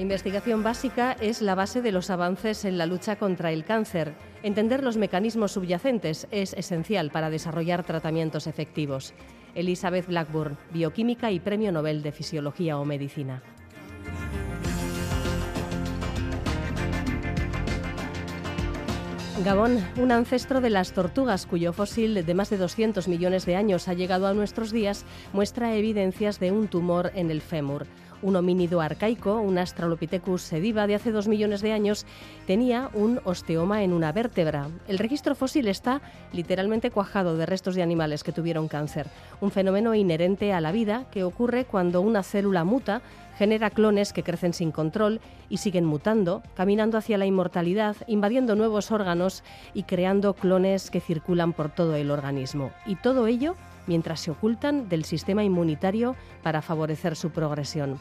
Investigación básica es la base de los avances en la lucha contra el cáncer. Entender los mecanismos subyacentes es esencial para desarrollar tratamientos efectivos. Elizabeth Blackburn, bioquímica y Premio Nobel de Fisiología o Medicina. Gabón, un ancestro de las tortugas cuyo fósil de más de 200 millones de años ha llegado a nuestros días, muestra evidencias de un tumor en el fémur. Un homínido arcaico, un Australopithecus sediva de hace dos millones de años, tenía un osteoma en una vértebra. El registro fósil está literalmente cuajado de restos de animales que tuvieron cáncer, un fenómeno inherente a la vida que ocurre cuando una célula muta genera clones que crecen sin control y siguen mutando, caminando hacia la inmortalidad, invadiendo nuevos órganos y creando clones que circulan por todo el organismo. Y todo ello mientras se ocultan del sistema inmunitario para favorecer su progresión.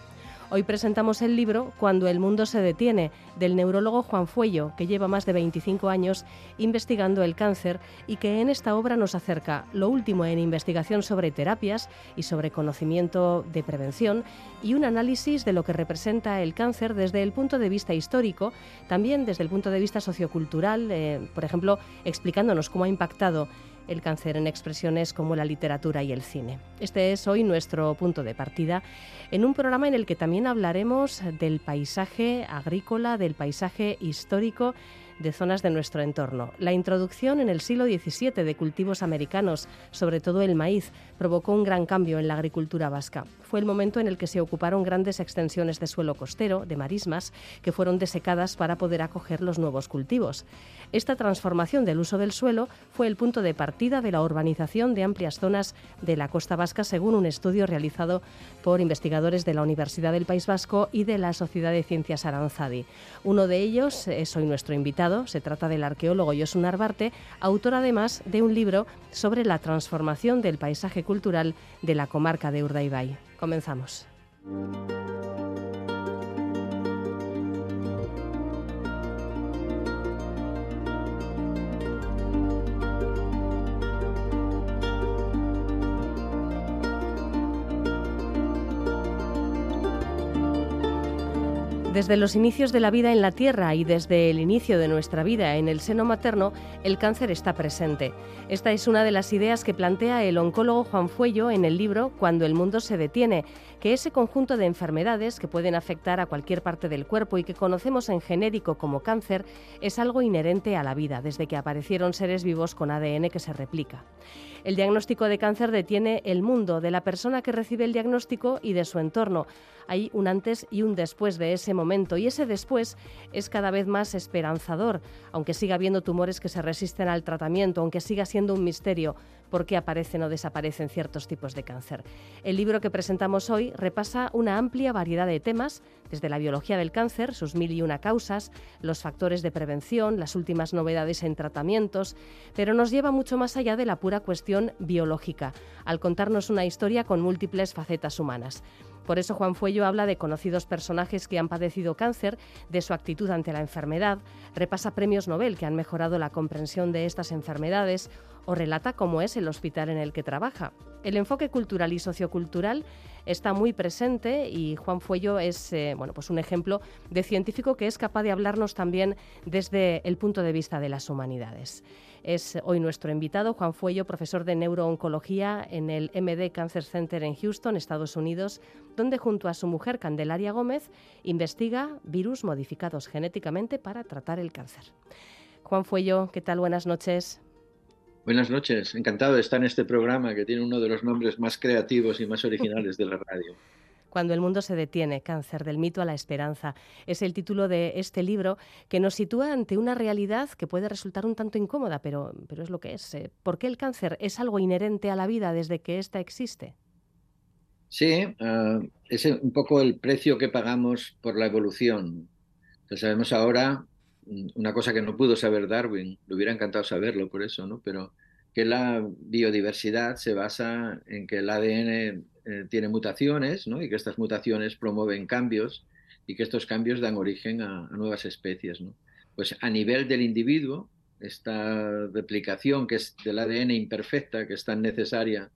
Hoy presentamos el libro Cuando el mundo se detiene, del neurólogo Juan Fuello, que lleva más de 25 años investigando el cáncer y que en esta obra nos acerca lo último en investigación sobre terapias y sobre conocimiento de prevención y un análisis de lo que representa el cáncer desde el punto de vista histórico, también desde el punto de vista sociocultural, eh, por ejemplo, explicándonos cómo ha impactado el cáncer en expresiones como la literatura y el cine. Este es hoy nuestro punto de partida en un programa en el que también hablaremos del paisaje agrícola, del paisaje histórico de zonas de nuestro entorno. La introducción en el siglo XVII de cultivos americanos, sobre todo el maíz, provocó un gran cambio en la agricultura vasca. Fue el momento en el que se ocuparon grandes extensiones de suelo costero, de marismas, que fueron desecadas para poder acoger los nuevos cultivos. Esta transformación del uso del suelo fue el punto de partida de la urbanización de amplias zonas de la costa vasca, según un estudio realizado por investigadores de la Universidad del País Vasco y de la Sociedad de Ciencias Aranzadi. Uno de ellos es hoy nuestro invitado se trata del arqueólogo Josun Arbarte, autor además de un libro sobre la transformación del paisaje cultural de la comarca de Urdaibai. Comenzamos. Desde los inicios de la vida en la Tierra y desde el inicio de nuestra vida en el seno materno, el cáncer está presente. Esta es una de las ideas que plantea el oncólogo Juan Fuello en el libro Cuando el mundo se detiene, que ese conjunto de enfermedades que pueden afectar a cualquier parte del cuerpo y que conocemos en genérico como cáncer es algo inherente a la vida desde que aparecieron seres vivos con ADN que se replica. El diagnóstico de cáncer detiene el mundo de la persona que recibe el diagnóstico y de su entorno. Hay un antes y un después de ese momento y ese después es cada vez más esperanzador, aunque siga habiendo tumores que se resisten al tratamiento, aunque siga siendo un misterio por qué aparecen o desaparecen ciertos tipos de cáncer. El libro que presentamos hoy repasa una amplia variedad de temas, desde la biología del cáncer, sus mil y una causas, los factores de prevención, las últimas novedades en tratamientos, pero nos lleva mucho más allá de la pura cuestión biológica, al contarnos una historia con múltiples facetas humanas. Por eso Juan Fuello habla de conocidos personajes que han padecido cáncer, de su actitud ante la enfermedad, repasa premios Nobel que han mejorado la comprensión de estas enfermedades o relata cómo es el hospital en el que trabaja. El enfoque cultural y sociocultural está muy presente y Juan Fuello es eh, bueno, pues un ejemplo de científico que es capaz de hablarnos también desde el punto de vista de las humanidades. Es hoy nuestro invitado, Juan Fuello, profesor de neurooncología en el MD Cancer Center en Houston, Estados Unidos, donde junto a su mujer Candelaria Gómez investiga virus modificados genéticamente para tratar el cáncer. Juan Fuello, ¿qué tal? Buenas noches. Buenas noches, encantado de estar en este programa que tiene uno de los nombres más creativos y más originales de la radio. Cuando el mundo se detiene, cáncer del mito a la esperanza. Es el título de este libro que nos sitúa ante una realidad que puede resultar un tanto incómoda, pero, pero es lo que es. Eh, ¿Por qué el cáncer es algo inherente a la vida desde que ésta existe? Sí, ah, es un poco el precio que pagamos por la evolución. sabemos ahora una cosa que no pudo saber Darwin, le hubiera encantado saberlo por eso, ¿no? Pero que la biodiversidad se basa en que el ADN eh, tiene mutaciones, ¿no? Y que estas mutaciones promueven cambios y que estos cambios dan origen a, a nuevas especies, ¿no? Pues a nivel del individuo, esta replicación que es del ADN imperfecta, que es tan necesaria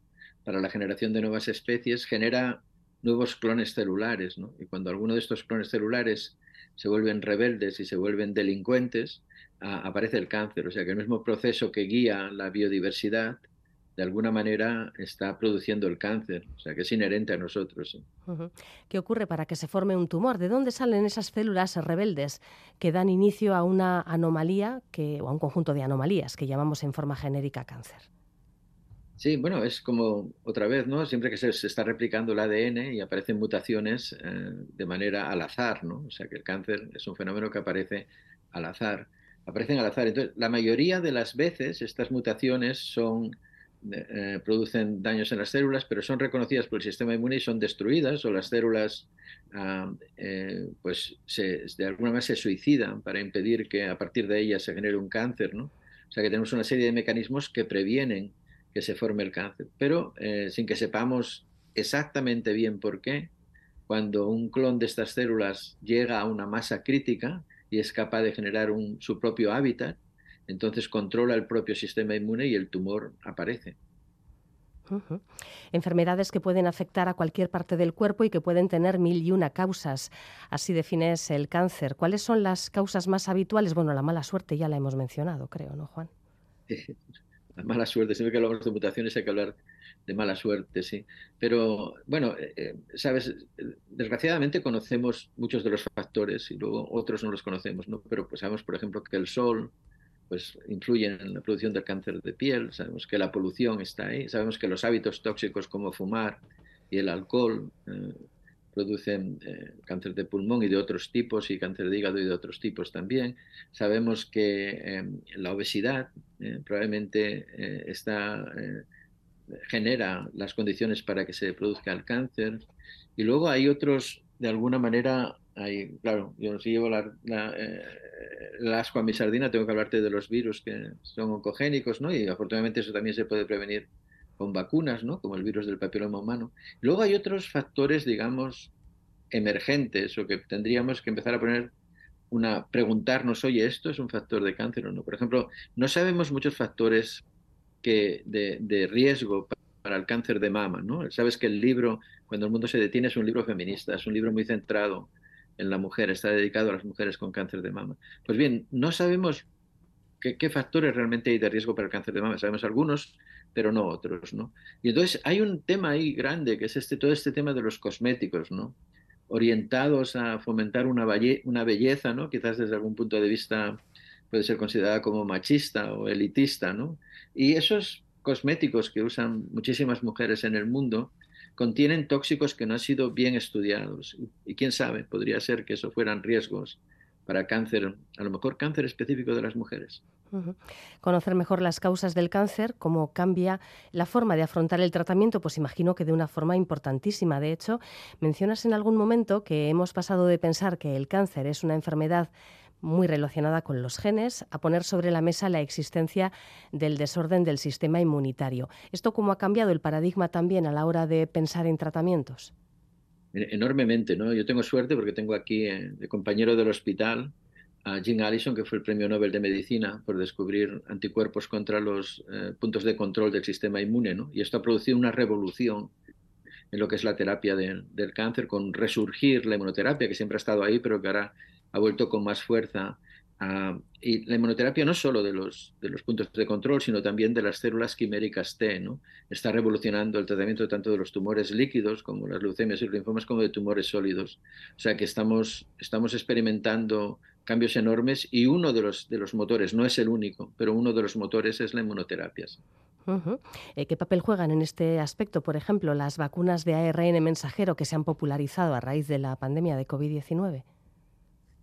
para la generación de nuevas especies, genera nuevos clones celulares, ¿no? Y cuando alguno de estos clones celulares se vuelven rebeldes y se vuelven delincuentes, aparece el cáncer. O sea que el mismo proceso que guía la biodiversidad, de alguna manera está produciendo el cáncer, o sea que es inherente a nosotros. ¿Qué ocurre para que se forme un tumor? ¿De dónde salen esas células rebeldes que dan inicio a una anomalía que, o a un conjunto de anomalías que llamamos en forma genérica cáncer? Sí, bueno, es como otra vez, ¿no? Siempre que se, está replicando el ADN y aparecen mutaciones eh, de manera al azar, ¿no? O sea que el cáncer es un fenómeno que aparece al azar. Aparecen al azar. Entonces, la mayoría de las veces estas mutaciones son, eh, producen daños en las células, pero son reconocidas por el sistema inmune y son destruidas o las células, ah, eh, pues, de alguna manera se suicidan para impedir que a partir de ellas se genere un cáncer, ¿no? O sea que tenemos una serie de mecanismos que previenen que se forme el cáncer, pero eh, sin que sepamos exactamente bien por qué, cuando un clon de estas células llega a una masa crítica y es capaz de generar un, su propio hábitat, entonces controla el propio sistema inmune y el tumor aparece. Enfermedades que pueden afectar a cualquier parte del cuerpo y que pueden tener mil y una causas. Así defines el cáncer. ¿Cuáles son las causas más habituales? Bueno, la mala suerte ya la hemos mencionado, creo, ¿no, Juan? la mala suerte. Siempre que hablamos de mutaciones hay que hablar de mala suerte, sí. Pero bueno, eh, eh, sabes, desgraciadamente conocemos muchos de los factores y luego otros no los conocemos, ¿no? Pero pues sabemos, por ejemplo, que el sol pues influye en la producción del cáncer de piel, sabemos que la polución está ahí, sabemos que los hábitos tóxicos como fumar y el alcohol eh, producen eh, cáncer de pulmón y de otros tipos y cáncer de hígado y de otros tipos también. Sabemos que em, la obesidad eh, probablemente eh, está, genera las condiciones para que se produzca el cáncer. Y luego hay otros, de alguna manera, hay, claro, yo si llevo la, la, asco a mi sardina, tengo que hablarte de los virus que son oncogénicos, ¿no? Y afortunadamente eso también se puede prevenir con vacunas, ¿no? como el virus del papiloma humano. Luego hay otros factores, digamos, emergentes o que tendríamos que empezar a poner una, preguntarnos, oye, ¿esto es un factor de cáncer o no? Por ejemplo, no sabemos muchos factores que de, riesgo para el cáncer de mama, ¿no? Sabes que el libro, Cuando el mundo se detiene, es un libro feminista, es un libro muy centrado en la mujer, está dedicado a las mujeres con cáncer de mama. Pues bien, no sabemos qué, qué factores realmente hay de riesgo para el cáncer de mama. Sabemos algunos, pero no otros, ¿no? Y entonces hay un tema ahí grande, que es este, todo este tema de los cosméticos, ¿no? Orientados a fomentar una, una belleza, ¿no? Quizás desde algún punto de vista puede ser considerada como machista o elitista, ¿no? Y esos cosméticos que usan muchísimas mujeres en el mundo contienen tóxicos que no han sido bien estudiados. Y, quién sabe, podría ser que eso fueran riesgos para cáncer, a lo mejor cáncer específico de las mujeres. Conocer mejor las causas del cáncer, cómo cambia la forma de afrontar el tratamiento, pues imagino que de una forma importantísima. De hecho, mencionas en algún momento que hemos pasado de pensar que el cáncer es una enfermedad muy relacionada con los genes, a poner sobre la mesa la existencia del desorden del sistema inmunitario. ¿Esto cómo ha cambiado el paradigma también a la hora de pensar en tratamientos? Enormemente, ¿no? Yo tengo suerte porque tengo aquí eh, de compañero del hospital a Jim Allison, que fue el premio Nobel de Medicina por descubrir anticuerpos contra los eh, puntos de control del sistema inmune, ¿no? Y esto ha producido una revolución en lo que es la terapia del cáncer, con resurgir la inmunoterapia, que siempre ha estado ahí, pero que ahora ha vuelto con más fuerza. y la inmunoterapia no solo de los, de los puntos de control, sino también de las células quiméricas T, ¿no? Está revolucionando el tratamiento tanto de los tumores líquidos, como las leucemias y los linfomas, como de tumores sólidos. O sea que estamos, estamos experimentando cambios enormes y uno de los, de los motores, no es el único, pero uno de los motores es la inmunoterapia. Eh, ¿Qué papel juegan en este aspecto, por ejemplo, las vacunas de ARN mensajero que se han popularizado a raíz de la pandemia de COVID-19?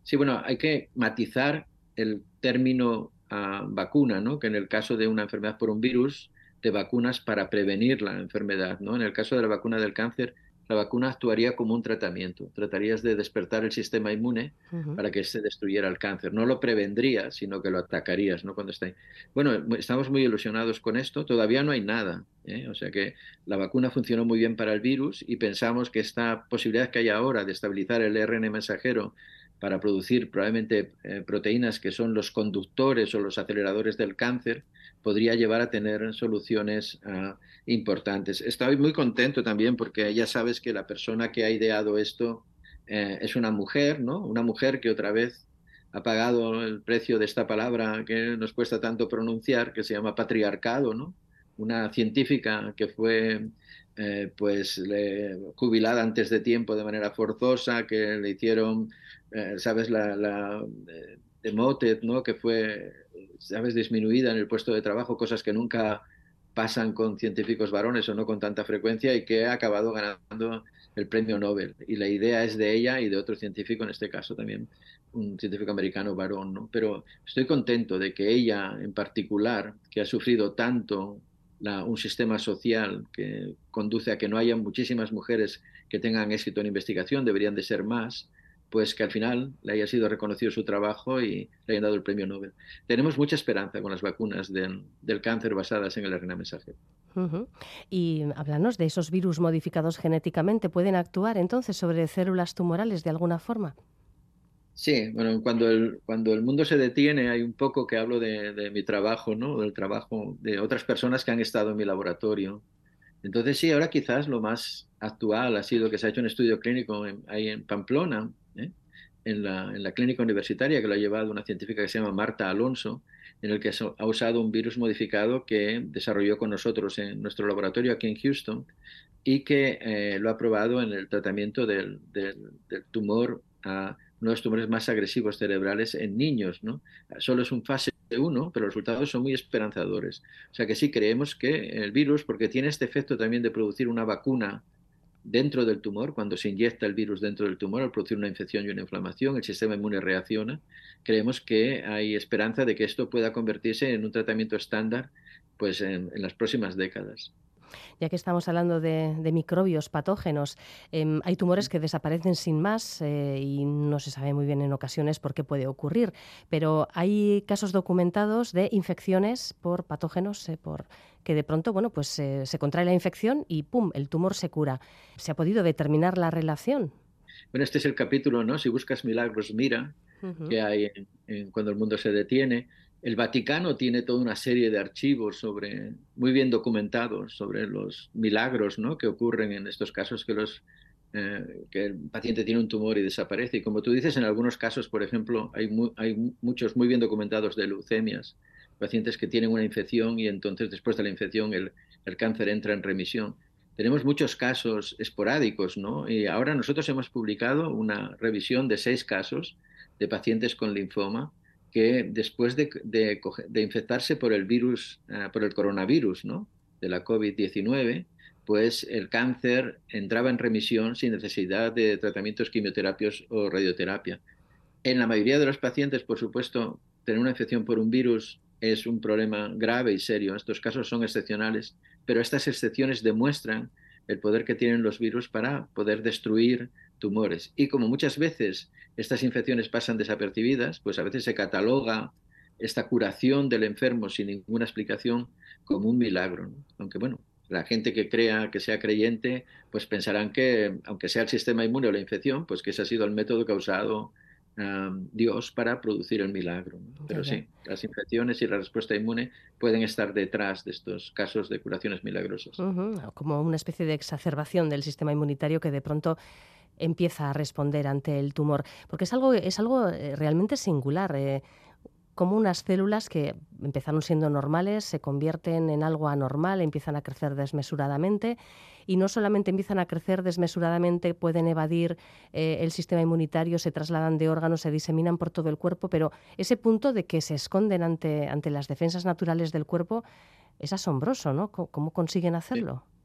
Sí, bueno, hay que matizar el término ah, vacuna, ¿no? que en el caso de una enfermedad por un virus, te vacunas para prevenir la enfermedad. ¿no? En el caso de la vacuna del cáncer, la vacuna actuaría como un tratamiento. Tratarías de despertar el sistema inmune para que se destruyera el cáncer. No lo prevendrías, sino que lo atacarías, ¿no? Cuando está ahí. Bueno, estamos muy ilusionados con esto. Todavía no hay nada. ¿eh? O sea que la vacuna funcionó muy bien para el virus y pensamos que esta posibilidad que hay ahora de estabilizar el RN mensajero para producir probablemente eh, proteínas que son los conductores o los aceleradores del cáncer, podría llevar a tener soluciones uh, importantes. Estoy muy contento también porque ya sabes que la persona que ha ideado esto eh, es una mujer, ¿no? Una mujer que otra vez ha pagado el precio de esta palabra que nos cuesta tanto pronunciar, que se llama patriarcado, ¿no? Una científica que fue eh, pues le, jubilada antes de tiempo de manera forzosa, que le hicieron, eh, sabes, la, la demoted, ¿no? Que fue, sabes, disminuida en el puesto de trabajo, cosas que nunca pasan con científicos varones o no con tanta frecuencia y que ha acabado ganando el premio Nobel. Y la idea es de ella y de otro científico, en este caso también un científico americano varón, ¿no? Pero estoy contento de que ella en particular, que ha sufrido tanto un sistema social que conduce a que no haya muchísimas mujeres que tengan éxito en investigación, deberían de ser más, pues que al final le haya sido reconocido su trabajo y le hayan dado el premio Nobel. Tenemos mucha esperanza con las vacunas del cáncer basadas en el RNA mensajero. Y háblanos de esos virus modificados genéticamente. ¿Pueden actuar entonces sobre células tumorales de alguna forma? Sí, bueno, cuando el, cuando el mundo se detiene hay un poco que hablo de, de mi trabajo, ¿no? Del trabajo de otras personas que han estado en mi laboratorio. Entonces sí, ahora quizás lo más actual ha sido que se ha hecho un estudio clínico ahí en Pamplona, ¿eh? en, la, en, la, clínica universitaria que lo ha llevado una científica que se llama Marta Alonso, en el que ha usado un virus modificado que desarrolló con nosotros en nuestro laboratorio aquí en Houston y que eh, lo ha probado en el tratamiento del, del, del tumor a uno de los tumores más agresivos cerebrales en niños. ¿no? Solo es un fase 1, pero los resultados son muy esperanzadores. O sea que sí creemos que el virus, porque tiene este efecto también de producir una vacuna dentro del tumor, cuando se inyecta el virus dentro del tumor, al producir una infección y una inflamación, el sistema inmune reacciona. Creemos que hay esperanza de que esto pueda convertirse en un tratamiento estándar pues, en, en las próximas décadas. Ya que estamos hablando de, microbios patógenos, em, hay tumores que desaparecen sin más eh, y no se sabe muy bien en ocasiones por qué puede ocurrir, pero hay casos documentados de infecciones por patógenos, eh, por que de pronto, bueno, pues eh, se contrae la infección y ¡pum!, el tumor se cura. ¿Se ha podido determinar la relación? Bueno, este es el capítulo, ¿no? Si buscas milagros, mira, que hay cuando el mundo se detiene. El Vaticano tiene toda una serie de archivos sobre, muy bien documentados sobre los milagros ¿no? que ocurren en estos casos que, los, eh, que el paciente tiene un tumor y desaparece. Y como tú dices, en algunos casos, por ejemplo, hay, hay muchos muy bien documentados de leucemias, pacientes que tienen una infección y entonces después de la infección el, el cáncer entra en remisión. Tenemos muchos casos esporádicos, ¿no? Y ahora nosotros hemos publicado una revisión de seis casos de pacientes con linfoma que después de, infectarse por el virus, uh, por el coronavirus, ¿no? De la COVID-19, pues el cáncer entraba en remisión sin necesidad de tratamientos quimioterapios o radioterapia. En la mayoría de los pacientes, por supuesto, tener una infección por un virus es un problema grave y serio. Estos casos son excepcionales, pero estas excepciones demuestran el poder que tienen los virus para poder destruir tumores. Y como muchas veces estas infecciones pasan desapercibidas, pues a veces se cataloga esta curación del enfermo sin ninguna explicación como un milagro. Aunque bueno, la gente que crea, que sea creyente, pues pensarán que, aunque sea el sistema inmune o la infección, pues que ese ha sido el método que ha usado um, Dios para producir el milagro. Pero sí, las infecciones y la respuesta inmune pueden estar detrás de estos casos de curaciones milagrosas. Como una especie de exacerbación del sistema inmunitario que de pronto empieza a responder ante el tumor. Porque es algo, es algo eh, realmente singular. Eh, como unas células que empezaron siendo normales se convierten en algo anormal, empiezan a crecer desmesuradamente y no solamente empiezan a crecer desmesuradamente, pueden evadir eh, el sistema inmunitario, se trasladan de órganos, se diseminan por todo el cuerpo, pero ese punto de que se esconden ante, ante las defensas naturales del cuerpo es asombroso, ¿no? ¿Cómo, consiguen hacerlo? Sí,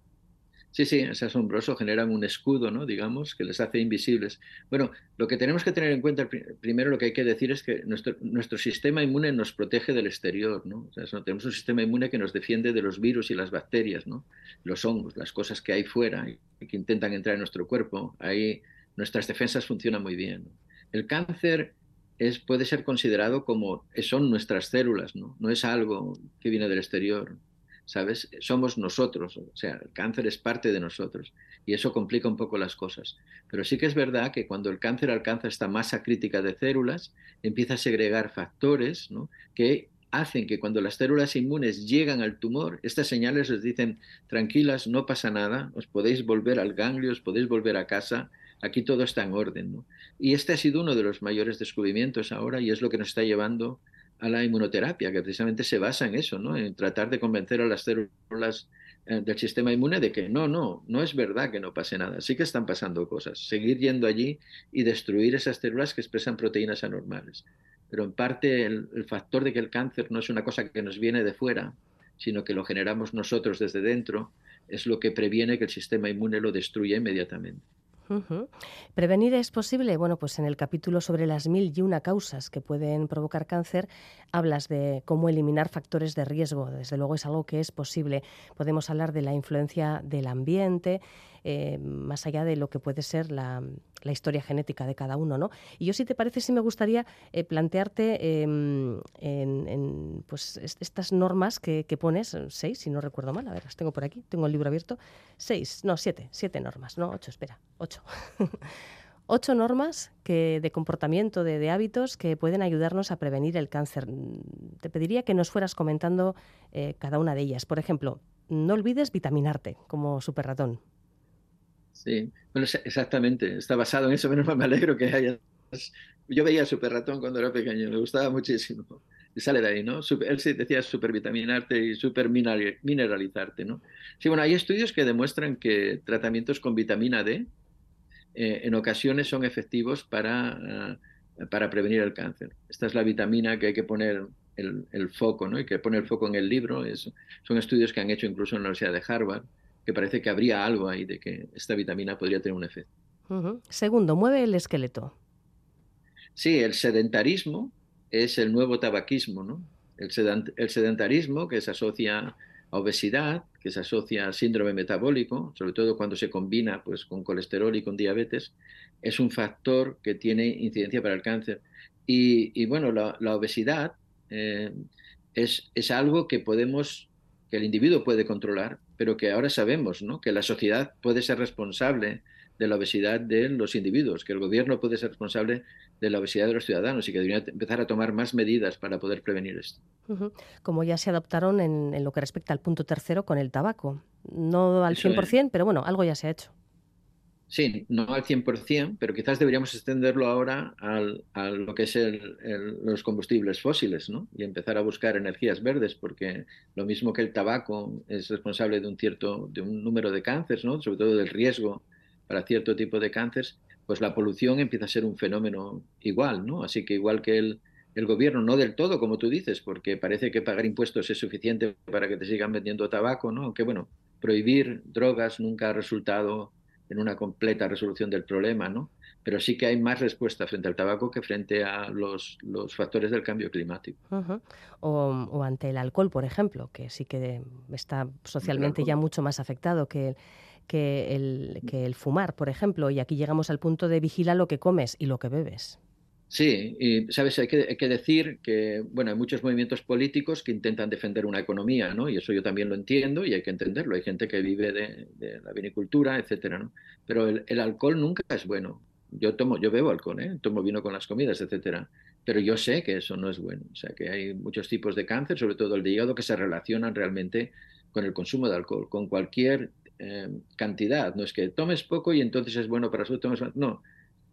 sí, es asombroso, generan un escudo, ¿no? Digamos, que les hace invisibles. Bueno, lo que tenemos que tener en cuenta, primero lo que hay que decir es que nuestro, sistema inmune nos protege del exterior, ¿no? Tenemos un sistema inmune que nos defiende de los virus y las bacterias, ¿no? Los hongos, las cosas que hay fuera y que intentan entrar en nuestro cuerpo. Ahí nuestras defensas funcionan muy bien. El cáncer es, puede ser considerado como son nuestras células, ¿no? No es algo que viene del exterior. ¿Sabes? Somos nosotros, o sea, el cáncer es parte de nosotros y eso complica un poco las cosas. Pero sí que es verdad que cuando el cáncer alcanza esta masa crítica de células, empieza a segregar factores que hacen que cuando las células inmunes llegan al tumor, estas señales les dicen, tranquilas, no pasa nada, os podéis volver al ganglio, os podéis volver a casa, aquí todo está en orden. Y este ha sido uno de los mayores descubrimientos ahora y es lo que nos está llevando a la inmunoterapia, que precisamente se basa en eso, ¿no? en tratar de convencer a las células eh, del sistema inmune de que no, no, no es verdad que no pase nada, sí que están pasando cosas. Seguir yendo allí y destruir esas células que expresan proteínas anormales. Pero en parte el, el factor de que el cáncer no es una cosa que nos viene de fuera, sino que lo generamos nosotros desde dentro, es lo que previene que el sistema inmune lo destruya inmediatamente. ¿Prevenir es posible? Bueno, pues en el capítulo sobre las mil y una causas que pueden provocar cáncer hablas de cómo eliminar factores de riesgo. Desde luego es algo que es posible. Podemos hablar de la influencia del ambiente, eh, más allá de lo que puede ser la, historia genética de cada uno. ¿no? Y yo, si te parece, sí me gustaría eh, plantearte em, pues estas normas que, pones, seis, si no recuerdo mal, a ver, las tengo por aquí, tengo el libro abierto, seis, no, siete, siete normas, no, ocho, espera, ocho. ocho normas que, de comportamiento, de, hábitos que pueden ayudarnos a prevenir el cáncer. Te pediría que nos fueras comentando eh, cada una de ellas. Por ejemplo, no olvides vitaminarte como super ratón. Sí, bueno, exactamente, está basado en eso, menos mal me alegro que haya... Yo veía Super Ratón cuando era pequeño, me gustaba muchísimo. Y sale de ahí, ¿no? él se decía supervitaminarte y supermineralizarte, ¿no? Sí, bueno, hay estudios que demuestran que tratamientos con vitamina D eh, en ocasiones son efectivos para, eh, para prevenir el cáncer. Esta es la vitamina que hay que poner el, el foco, ¿no? Y que pone el foco en el libro. Es, son estudios que han hecho incluso en la Universidad de Harvard que parece que habría algo ahí de que esta vitamina podría tener un efecto. Segundo, mueve el esqueleto. Sí, el sedentarismo es el nuevo tabaquismo, ¿no? El, sedentarismo que se asocia a obesidad, que se asocia a síndrome metabólico, sobre todo cuando se combina pues, con colesterol y con diabetes, es un factor que tiene incidencia para el cáncer. Y, bueno, la, obesidad eh, es, es, algo que podemos, que el individuo puede controlar, pero que ahora sabemos ¿no? que la sociedad puede ser responsable de la obesidad de los individuos, que el gobierno puede ser responsable de la obesidad de los ciudadanos y que debería empezar a tomar más medidas para poder prevenir esto. Como ya se adoptaron en, lo que respecta al punto tercero con el tabaco. No al 100%, pero bueno, algo ya se ha hecho. Sí, no al 100%, pero quizás deberíamos extenderlo ahora al, a lo que es los combustibles fósiles, ¿no? Y empezar a buscar energías verdes, porque lo mismo que el tabaco es responsable de un cierto, de un número de cánceres, ¿no? Sobre todo del riesgo para cierto tipo de cánceres, pues la polución empieza a ser un fenómeno igual, ¿no? Así que igual que el, el gobierno, no del todo, como tú dices, porque parece que pagar impuestos es suficiente para que te sigan vendiendo tabaco, ¿no? Aunque bueno, prohibir drogas nunca ha resultado en una completa resolución del problema, ¿no? Pero sí que hay más respuesta frente al tabaco que frente a los, los factores del cambio climático. o, ante el alcohol, por ejemplo, que sí que está socialmente ya mucho más afectado que, que, el, que el fumar, por ejemplo. Y aquí llegamos al punto de vigila lo que comes y lo que bebes. Sí, y sabes, hay que, decir que, bueno, hay muchos movimientos políticos que intentan defender una economía, ¿no? Y eso yo también lo entiendo y hay que entenderlo. Hay gente que vive de, la vinicultura, etcétera, ¿no? Pero el, alcohol nunca es bueno. Yo tomo, yo bebo alcohol, ¿eh? Tomo vino con las comidas, etcétera. Pero yo sé que eso no es bueno. O sea, que hay muchos tipos de cáncer, sobre todo el de hígado, que se relacionan realmente con el consumo de alcohol, con cualquier eh, cantidad. No es que tomes poco y entonces es bueno para su tomes No,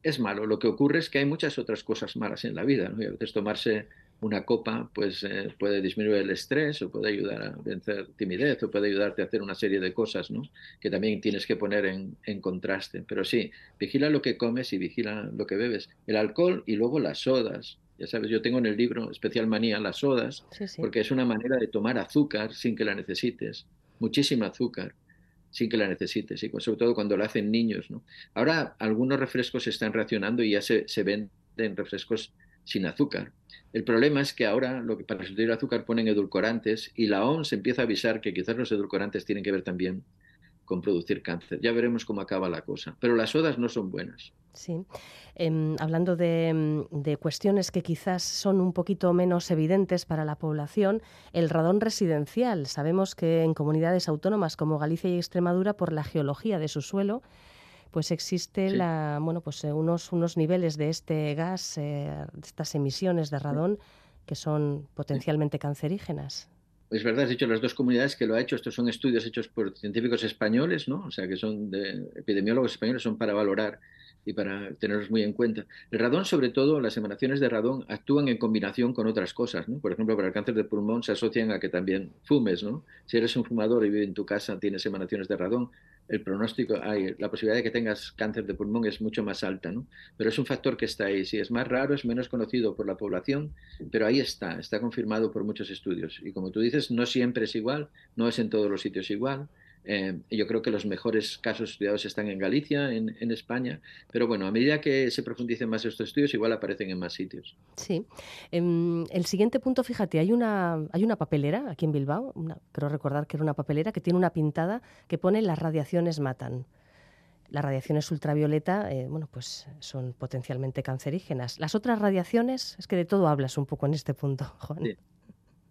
es malo. Lo que ocurre es que hay muchas otras cosas malas en la vida. ¿no? Y a veces tomarse una copa pues, eh, puede disminuir el estrés o puede ayudar a vencer timidez o puede ayudarte a hacer una serie de cosas ¿no? que también tienes que poner en, en, contraste. Pero sí, vigila lo que comes y vigila lo que bebes. El alcohol y luego las sodas. Ya sabes, yo tengo en el libro especial manía las sodas porque es una manera de tomar azúcar sin que la necesites. Muchísima azúcar. Sin que la necesites, sobre todo cuando lo hacen niños. ¿no? Ahora algunos refrescos se están racionando y ya se, venden refrescos sin azúcar. El problema es que ahora lo que para sustituir el azúcar ponen edulcorantes y la OMS empieza a avisar que quizás los edulcorantes tienen que ver también con producir cáncer. Ya veremos cómo acaba la cosa. Pero las sodas no son buenas. Sí. Em, hablando de, de, cuestiones que quizás son un poquito menos evidentes para la población, el radón residencial. Sabemos que en comunidades autónomas como Galicia y Extremadura, por la geología de su suelo, pues existe la, bueno, pues eh, unos, unos niveles de este gas, eh, de estas emisiones de radón, que son potencialmente cancerígenas. Es verdad, has dicho las dos comunidades que lo ha hecho. Estos son estudios hechos por científicos españoles, ¿no? O sea, que son de epidemiólogos españoles, son para valorar y para tenerlos muy en cuenta. El radón, sobre todo, las emanaciones de radón actúan en combinación con otras cosas, ¿no? Por ejemplo, para el cáncer de pulmón se asocian a que también fumes, ¿no? Si eres un fumador y vives en tu casa, tienes emanaciones de radón, el pronóstico, hay, la posibilidad de que tengas cáncer de pulmón es mucho más alta, ¿no? Pero es un factor que está ahí. Si es más raro, es menos conocido por la población, pero ahí está, está confirmado por muchos estudios. Y como tú dices, no siempre es igual, no es en todos los sitios igual. Eh, yo creo que los mejores casos estudiados están en Galicia, en, España, pero bueno, a medida que se profundicen más estos estudios, igual aparecen en más sitios. Sí. Em, el siguiente punto, fíjate, hay una, hay una papelera aquí en Bilbao, creo recordar que era una papelera que tiene una pintada que pone las radiaciones matan. Las radiaciones ultravioleta, eh, bueno, pues son potencialmente cancerígenas. Las otras radiaciones, es que de todo hablas un poco en este punto, Juan. Sí,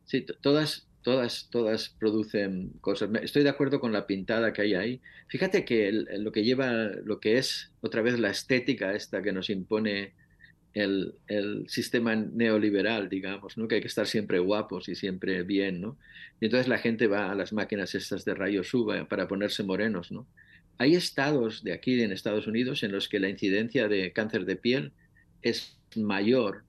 sí todas, todas, todas producen cosas. Estoy de acuerdo con la pintada que hay ahí. Fíjate que lo que lleva, lo que es otra vez la estética esta que nos impone el, sistema neoliberal, digamos, ¿no? que hay que estar siempre guapos y siempre bien, ¿no? Y entonces la gente va a las máquinas estas de rayos UVA para ponerse morenos, ¿no? Hay estados de aquí en Estados Unidos en los que la incidencia de cáncer de piel es mayor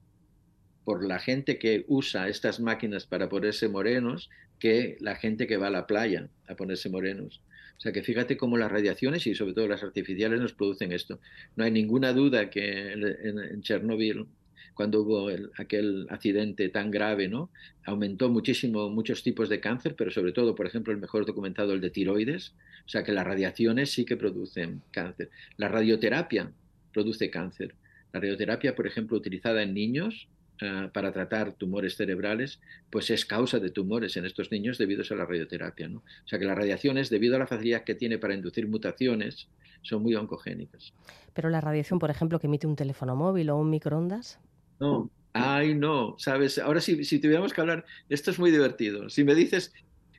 por la gente que usa estas máquinas para ponerse morenos que la gente que va a la playa a ponerse morenos. O sea que fíjate cómo las radiaciones y sobre todo las artificiales nos producen esto. No hay ninguna duda que en, Chernóbil, cuando hubo aquel accidente tan grave, ¿no? aumentó muchísimo muchos tipos de cáncer, pero sobre todo, por ejemplo, el mejor documentado, el de tiroides. O sea que las radiaciones sí que producen cáncer. La radioterapia produce cáncer. La radioterapia, por ejemplo, utilizada en niños, eh, para tratar tumores cerebrales, pues es causa de tumores en estos niños debido a la radioterapia. ¿no? O sea que las radiaciones, debido a la facilidad que tiene para inducir mutaciones, son muy oncogénicas. Pero la radiación, por ejemplo, que emite un teléfono móvil o un microondas. No, ay, no, sabes, ahora si, si tuviéramos que hablar, esto es muy divertido. Si me dices,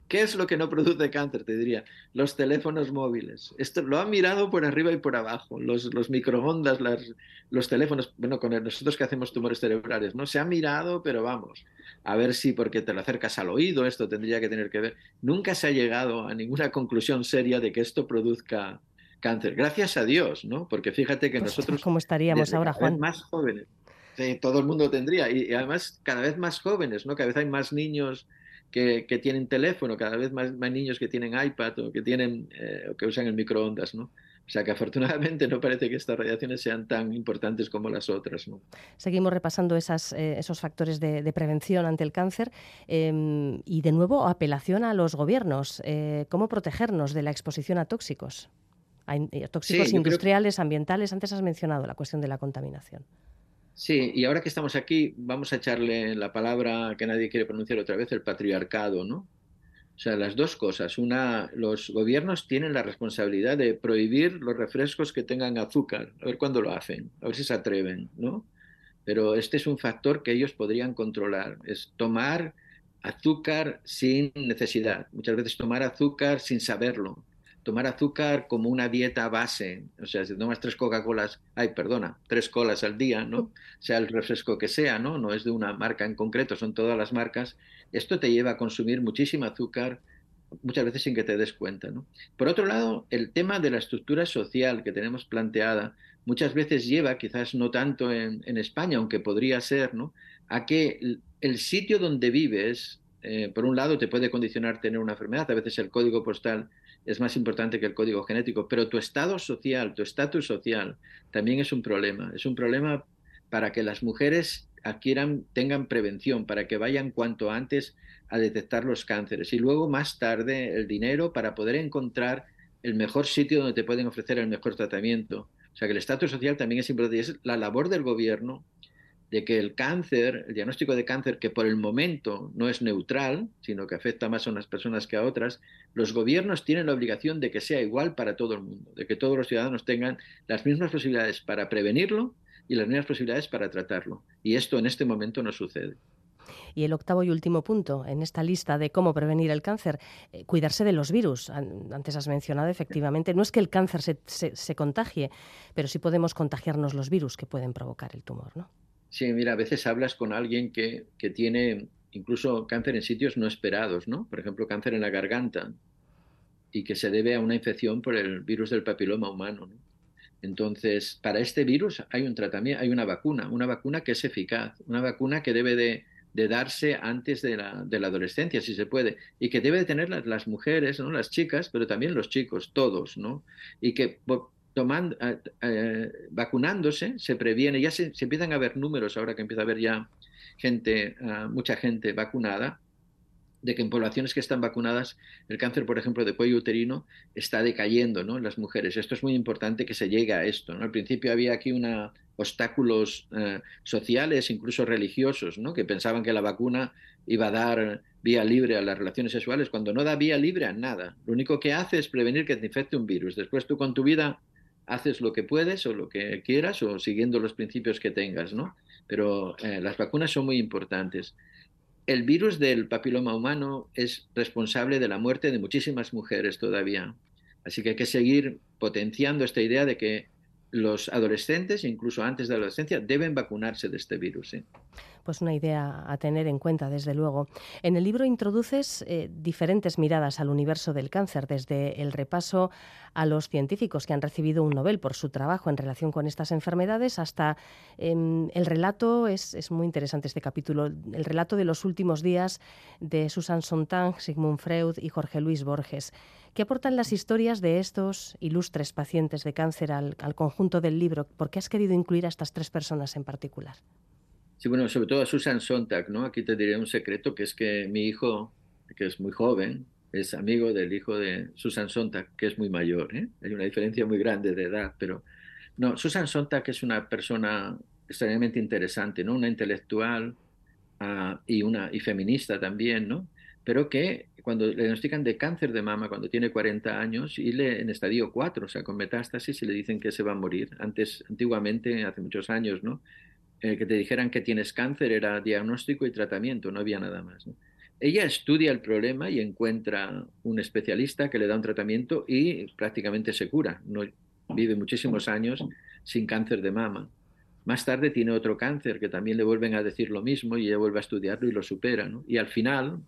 ¿Qué es lo que no produce cáncer? Te diría, los teléfonos móviles. Esto lo han mirado por arriba y por abajo, los, los microondas, los teléfonos, bueno, con nosotros que hacemos tumores cerebrales, ¿no? Se ha mirado, pero vamos, a ver si porque te lo acercas al oído, esto tendría que tener que ver. Nunca se ha llegado a ninguna conclusión seria de que esto produzca cáncer. Gracias a Dios, ¿no? Porque fíjate que pues, nosotros... ¿Cómo estaríamos ahora, Juan? Más jóvenes. todo el mundo tendría. Y, y además cada vez más jóvenes, ¿no? Cada vez hay más niños que, tienen teléfono, cada vez más, más, niños que tienen iPad o que, tienen, eh, o que usan el microondas, ¿no? O sea que afortunadamente no parece que estas radiaciones sean tan importantes como las otras. ¿no? Seguimos repasando esas, eh, esos factores de, prevención ante el cáncer em, y de nuevo apelación a los gobiernos. Eh, ¿Cómo protegernos de la exposición a tóxicos? A tóxicos industriales, ambientales. Antes has mencionado la cuestión de la contaminación. Sí, y ahora que estamos aquí, vamos a echarle la palabra que nadie quiere pronunciar otra vez, el patriarcado, ¿no? O sea, las dos cosas. Una, los gobiernos tienen la responsabilidad de prohibir los refrescos que tengan azúcar, a ver cuándo lo hacen, a ver si se atreven, ¿no? Pero este es un factor que ellos podrían controlar, es tomar azúcar sin necesidad, muchas veces tomar azúcar sin saberlo, tomar azúcar como una dieta base, o sea, si tomas tres Coca-Colas, ay, perdona, tres colas al día, ¿no? Sea el refresco que sea, ¿no? No es de una marca en concreto, son todas las marcas. Esto te lleva a consumir muchísimo azúcar, muchas veces sin que te des cuenta, ¿no? Por otro lado, el tema de la estructura social que tenemos planteada muchas veces lleva, quizás no tanto en, España, aunque podría ser, ¿no? A que el, sitio donde vives, eh, por un lado, te puede condicionar tener una enfermedad, a veces el código postal es más importante que el código genético, pero tu estado social, tu estatus social también es un problema. Es un problema para que las mujeres adquieran, tengan prevención, para que vayan cuanto antes a detectar los cánceres y luego más tarde el dinero para poder encontrar el mejor sitio donde te pueden ofrecer el mejor tratamiento. O sea que el estatus social también es importante y es la labor del gobierno de que el cáncer, el diagnóstico de cáncer, que por el momento no es neutral, sino que afecta más a unas personas que a otras, los gobiernos tienen la obligación de que sea igual para todo el mundo, de que todos los ciudadanos tengan las mismas posibilidades para prevenirlo y las mismas posibilidades para tratarlo. Y esto en este momento no sucede. Y el octavo y último punto en esta lista de cómo prevenir el cáncer, eh, cuidarse de los virus. Antes has mencionado, efectivamente, no es que el cáncer se, se, contagie, pero sí podemos contagiarnos los virus que pueden provocar el tumor, ¿no? Sí, mira, a veces hablas con alguien que, que tiene incluso cáncer en sitios no esperados, ¿no? Por ejemplo, cáncer en la garganta y que se debe a una infección por el virus del papiloma humano. ¿no? Entonces, para este virus hay un tratamiento, hay una vacuna, una vacuna que es eficaz, una vacuna que debe de, darse antes de la, de la, adolescencia, si se puede, y que debe de tener las, mujeres, ¿no? las chicas, pero también los chicos, todos, ¿no? Y que tomando, eh, vacunándose se previene, ya se, empiezan a ver números ahora que empieza a haber ya gente, ah, mucha gente vacunada, de que en poblaciones que están vacunadas el cáncer, por ejemplo, de cuello uterino está decayendo ¿no? las mujeres. Esto es muy importante que se llegue a esto. ¿no? Al principio había aquí una, obstáculos eh, sociales, incluso religiosos, ¿no? que pensaban que la vacuna iba a dar vía libre a las relaciones sexuales, cuando no da vía libre a nada. Lo único que hace es prevenir que te infecte un virus. Después tú con tu vida haces lo que puedes o lo que quieras o siguiendo los principios que tengas, ¿no? Pero eh, las vacunas son muy importantes el virus del papiloma humano es responsable de la muerte de muchísimas mujeres todavía. Así que hay que seguir potenciando esta idea de que los adolescentes, incluso antes de la adolescencia, deben vacunarse de este virus pues una idea a tener en cuenta, desde luego. En el libro introduces eh, diferentes miradas al universo del cáncer, desde el repaso a los científicos que han recibido un Nobel por su trabajo en relación con estas enfermedades, hasta em, el relato, es, muy interesante este capítulo, el relato de los últimos días de Susan Sontag, Sigmund Freud y Jorge Luis Borges. ¿Qué aportan las historias de estos ilustres pacientes de cáncer al, al conjunto del libro? ¿Por qué has querido incluir a estas tres personas en particular? Sí, bueno, sobre todo a Susan Sontag, ¿no? Aquí te diré un secreto, que es que mi hijo, que es muy joven, es amigo del hijo de Susan Sontag, que es muy mayor, ¿eh? Hay una diferencia muy grande de edad, pero... No, Susan Sontag es una persona extraordinariamente interesante, ¿no? Una intelectual uh, y, una, y feminista también, ¿no? Pero que cuando le diagnostican de cáncer de mama cuando tiene 40 años y le, en estadio 4, o sea, con metástasis, y le dicen que se va a morir. Antes, antiguamente, hace muchos años, ¿no? Eh, que te dijeran que tienes cáncer era diagnóstico y tratamiento, no había nada más. Ella estudia el problema y encuentra un especialista que le da un tratamiento y prácticamente se cura. No, vive muchísimos años sin cáncer de mama. Más tarde tiene otro cáncer que también le vuelven a decir lo mismo y ella vuelve a estudiarlo y lo supera. Y al final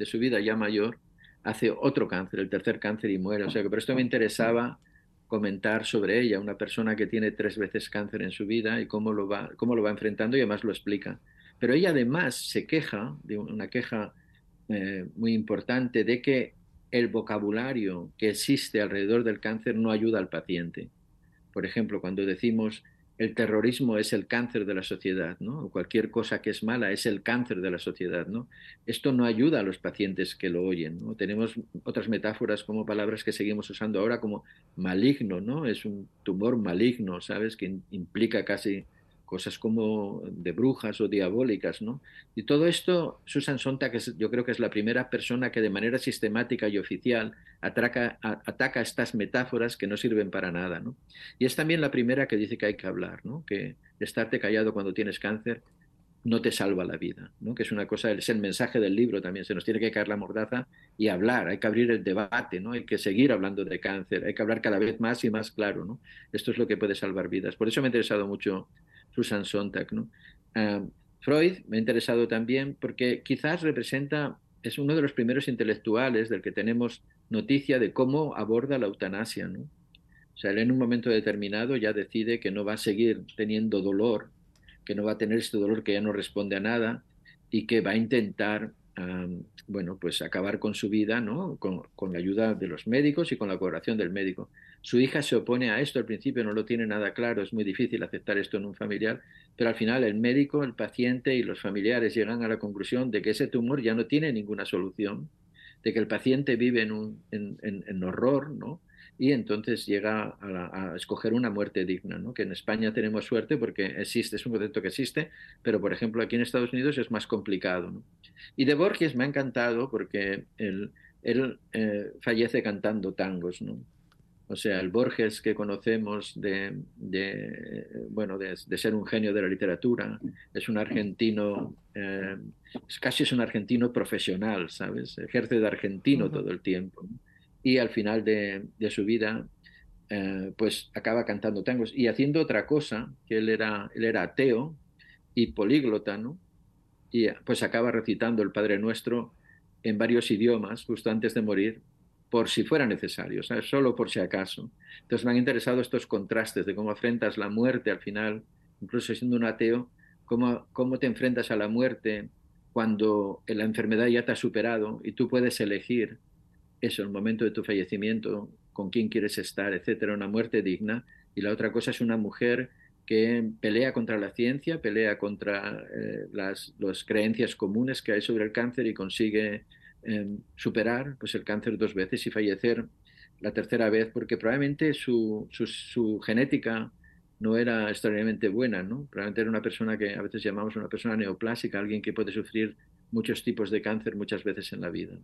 de su vida ya mayor hace otro cáncer, el tercer cáncer y muere. O sea que por esto me interesaba comentar sobre ella, una persona que tiene tres veces cáncer en su vida y cómo lo va, cómo lo va enfrentando y además lo explica. Pero ella además se queja, de una queja eh, muy importante, de que el vocabulario que existe alrededor del cáncer no ayuda al paciente. Por ejemplo, cuando decimos el terrorismo es el cáncer de la sociedad, ¿no? O cualquier cosa que es mala es el cáncer de la sociedad, ¿no? Esto no ayuda a los pacientes que lo oyen, ¿no? Tenemos otras metáforas como palabras que seguimos usando ahora como maligno, ¿no? Es un tumor maligno, ¿sabes? Que implica casi cosas como de brujas o diabólicas, ¿no? Y todo esto, Susan Sontag, que yo creo que es la primera persona que de manera sistemática y oficial ataca estas metáforas que no sirven para nada, ¿no? Y es también la primera que dice que hay que hablar, ¿no? Que estarte callado cuando tienes cáncer no te salva la vida, ¿no? Que es una cosa, es el mensaje del libro también, se nos tiene que caer la mordaza y hablar, hay que abrir el debate, ¿no? Hay que seguir hablando de cáncer, hay que hablar cada vez más y más claro, ¿no? Esto es lo que puede salvar vidas. Por eso me ha interesado mucho Susan Sontag. ¿no? Freud me ha interesado también porque quizás representa, es uno de los primeros intelectuales del que tenemos noticia de cómo aborda la eutanasia. ¿no? O sea, él en un momento determinado ya decide que no va a seguir teniendo dolor, que no va a tener este dolor que ya no responde a nada y que va a intentar bueno, pues acabar con su vida, ¿no? Con, con, la ayuda de los médicos y con la colaboración del médico. Su hija se opone a esto, al principio no lo tiene nada claro, es muy difícil aceptar esto en un familiar, pero al final el médico, el paciente y los familiares llegan a la conclusión de que ese tumor ya no tiene ninguna solución, de que el paciente vive en, un, en, en, horror, ¿no? y entonces llega a, escoger una muerte digna, ¿no? que en España tenemos suerte porque existe, es un concepto que existe, pero por ejemplo aquí en Estados Unidos es más complicado. Y de Borges me ha encantado porque él, él eh, fallece cantando tangos. ¿no? O sea, el Borges que conocemos de, bueno, de, ser un genio de la literatura, es un argentino, eh, casi es un argentino profesional, ¿sabes? Ejerce de argentino todo el tiempo. Y al final de, su vida, eh, pues acaba cantando tangos y haciendo otra cosa, que él era, él era ateo y políglota, ¿no? Y pues acaba recitando el Padre Nuestro en varios idiomas justo antes de morir por si fuera necesario, solo por si acaso. Entonces me han interesado estos contrastes de cómo afrentas la muerte al final, incluso siendo un ateo, cómo, cómo te enfrentas a la muerte cuando la enfermedad ya te ha superado y tú puedes elegir eso, el momento de tu fallecimiento, con quién quieres estar, etcétera, una muerte digna. Y la otra cosa es una mujer que pelea contra la ciencia, pelea contra eh, las, las creencias comunes que hay sobre el cáncer y consigue superar pues, el cáncer dos veces y fallecer la tercera vez, porque probablemente su, su, genética no era extraordinariamente buena, ¿no? Probablemente era una persona que a veces llamamos una persona neoplásica, alguien que puede sufrir muchos tipos de cáncer muchas veces en la vida.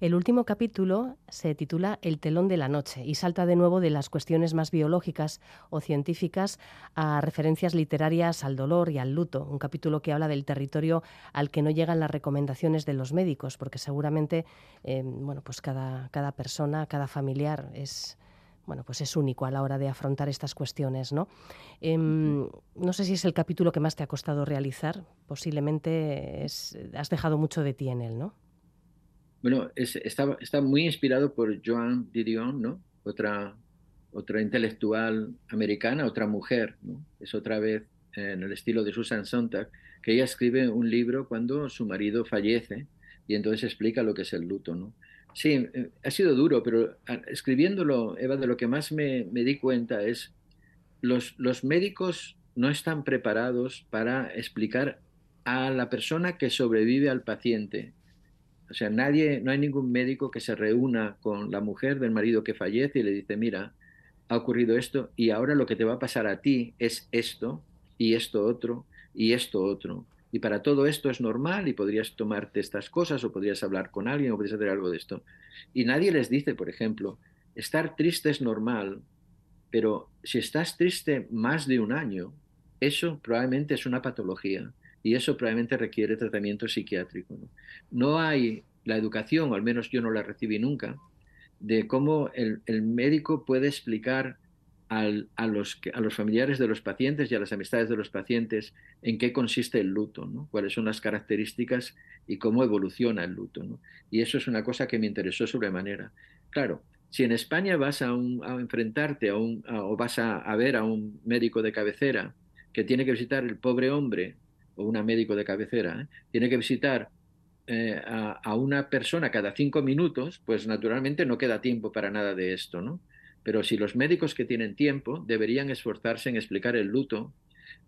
El último capítulo se titula El telón de la noche y salta de nuevo de las cuestiones más biológicas o científicas a referencias literarias al dolor y al luto. Un capítulo que habla del territorio al que no llegan las recomendaciones de los médicos, porque seguramente eh, bueno, pues cada, cada persona, cada familiar es, bueno, pues es único a la hora de afrontar estas cuestiones, ¿no? Em, no sé si es el capítulo que más te ha costado realizar, posiblemente has dejado mucho de ti en él, ¿no? Bueno, está, está, muy inspirado por Joan Didion, ¿no? Otra, otra intelectual americana, otra mujer. Es otra vez en el estilo de Susan Sontag, que ella escribe un libro cuando su marido fallece y entonces explica lo que es el luto, ¿no? Sí, eh, ha sido duro, pero ah, escribiéndolo, Eva, de lo que más me, me di cuenta es los, los médicos no están preparados para explicar a la persona que sobrevive al paciente o sea, nadie, no hay ningún médico que se reúna con la mujer del marido que fallece y le dice, mira, ha ocurrido esto y ahora lo que te va a pasar a ti es esto y esto otro y esto otro. Y para todo esto es normal y podrías tomarte estas cosas o podrías hablar con alguien o podrías hacer algo de esto. Y nadie les dice, por ejemplo, estar triste es normal, pero si estás triste más de un año, eso probablemente es una patología y eso probablemente requiere tratamiento psiquiátrico. No, hay la educación, al menos yo no la recibí nunca, de cómo el, médico puede explicar a, los, a los familiares de los pacientes y a las amistades de los pacientes en qué consiste el luto, ¿no? cuáles son las características y cómo evoluciona el luto. Y eso es una cosa que me interesó sobremanera. Claro, si en España vas a, enfrentarte a un, o vas a, a, ver a un médico de cabecera que tiene que visitar el pobre hombre o una médico de cabecera, ¿eh? tiene que visitar eh, a, una persona cada cinco minutos, pues naturalmente no queda tiempo para nada de esto, ¿no? Pero si los médicos que tienen tiempo deberían esforzarse en explicar el luto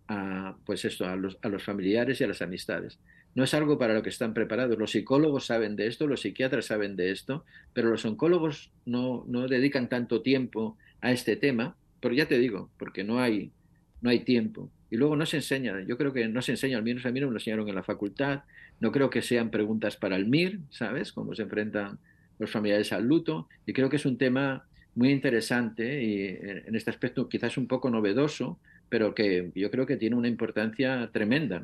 a, pues esto, a los, a los familiares y a las amistades. No es algo para lo que están preparados. Los psicólogos saben de esto, los psiquiatras saben de esto, pero los oncólogos no, no dedican tanto tiempo a este tema, pero ya te digo, porque no hay, no hay tiempo. Y luego no se enseña, yo creo que no se enseña, al menos a mí no me lo enseñaron en la facultad, no creo que sean preguntas para el MIR, ¿sabes? Cómo se enfrentan los familiares al luto, y creo que es un tema muy interesante y en este aspecto quizás un poco novedoso, pero que yo creo que tiene una importancia tremenda.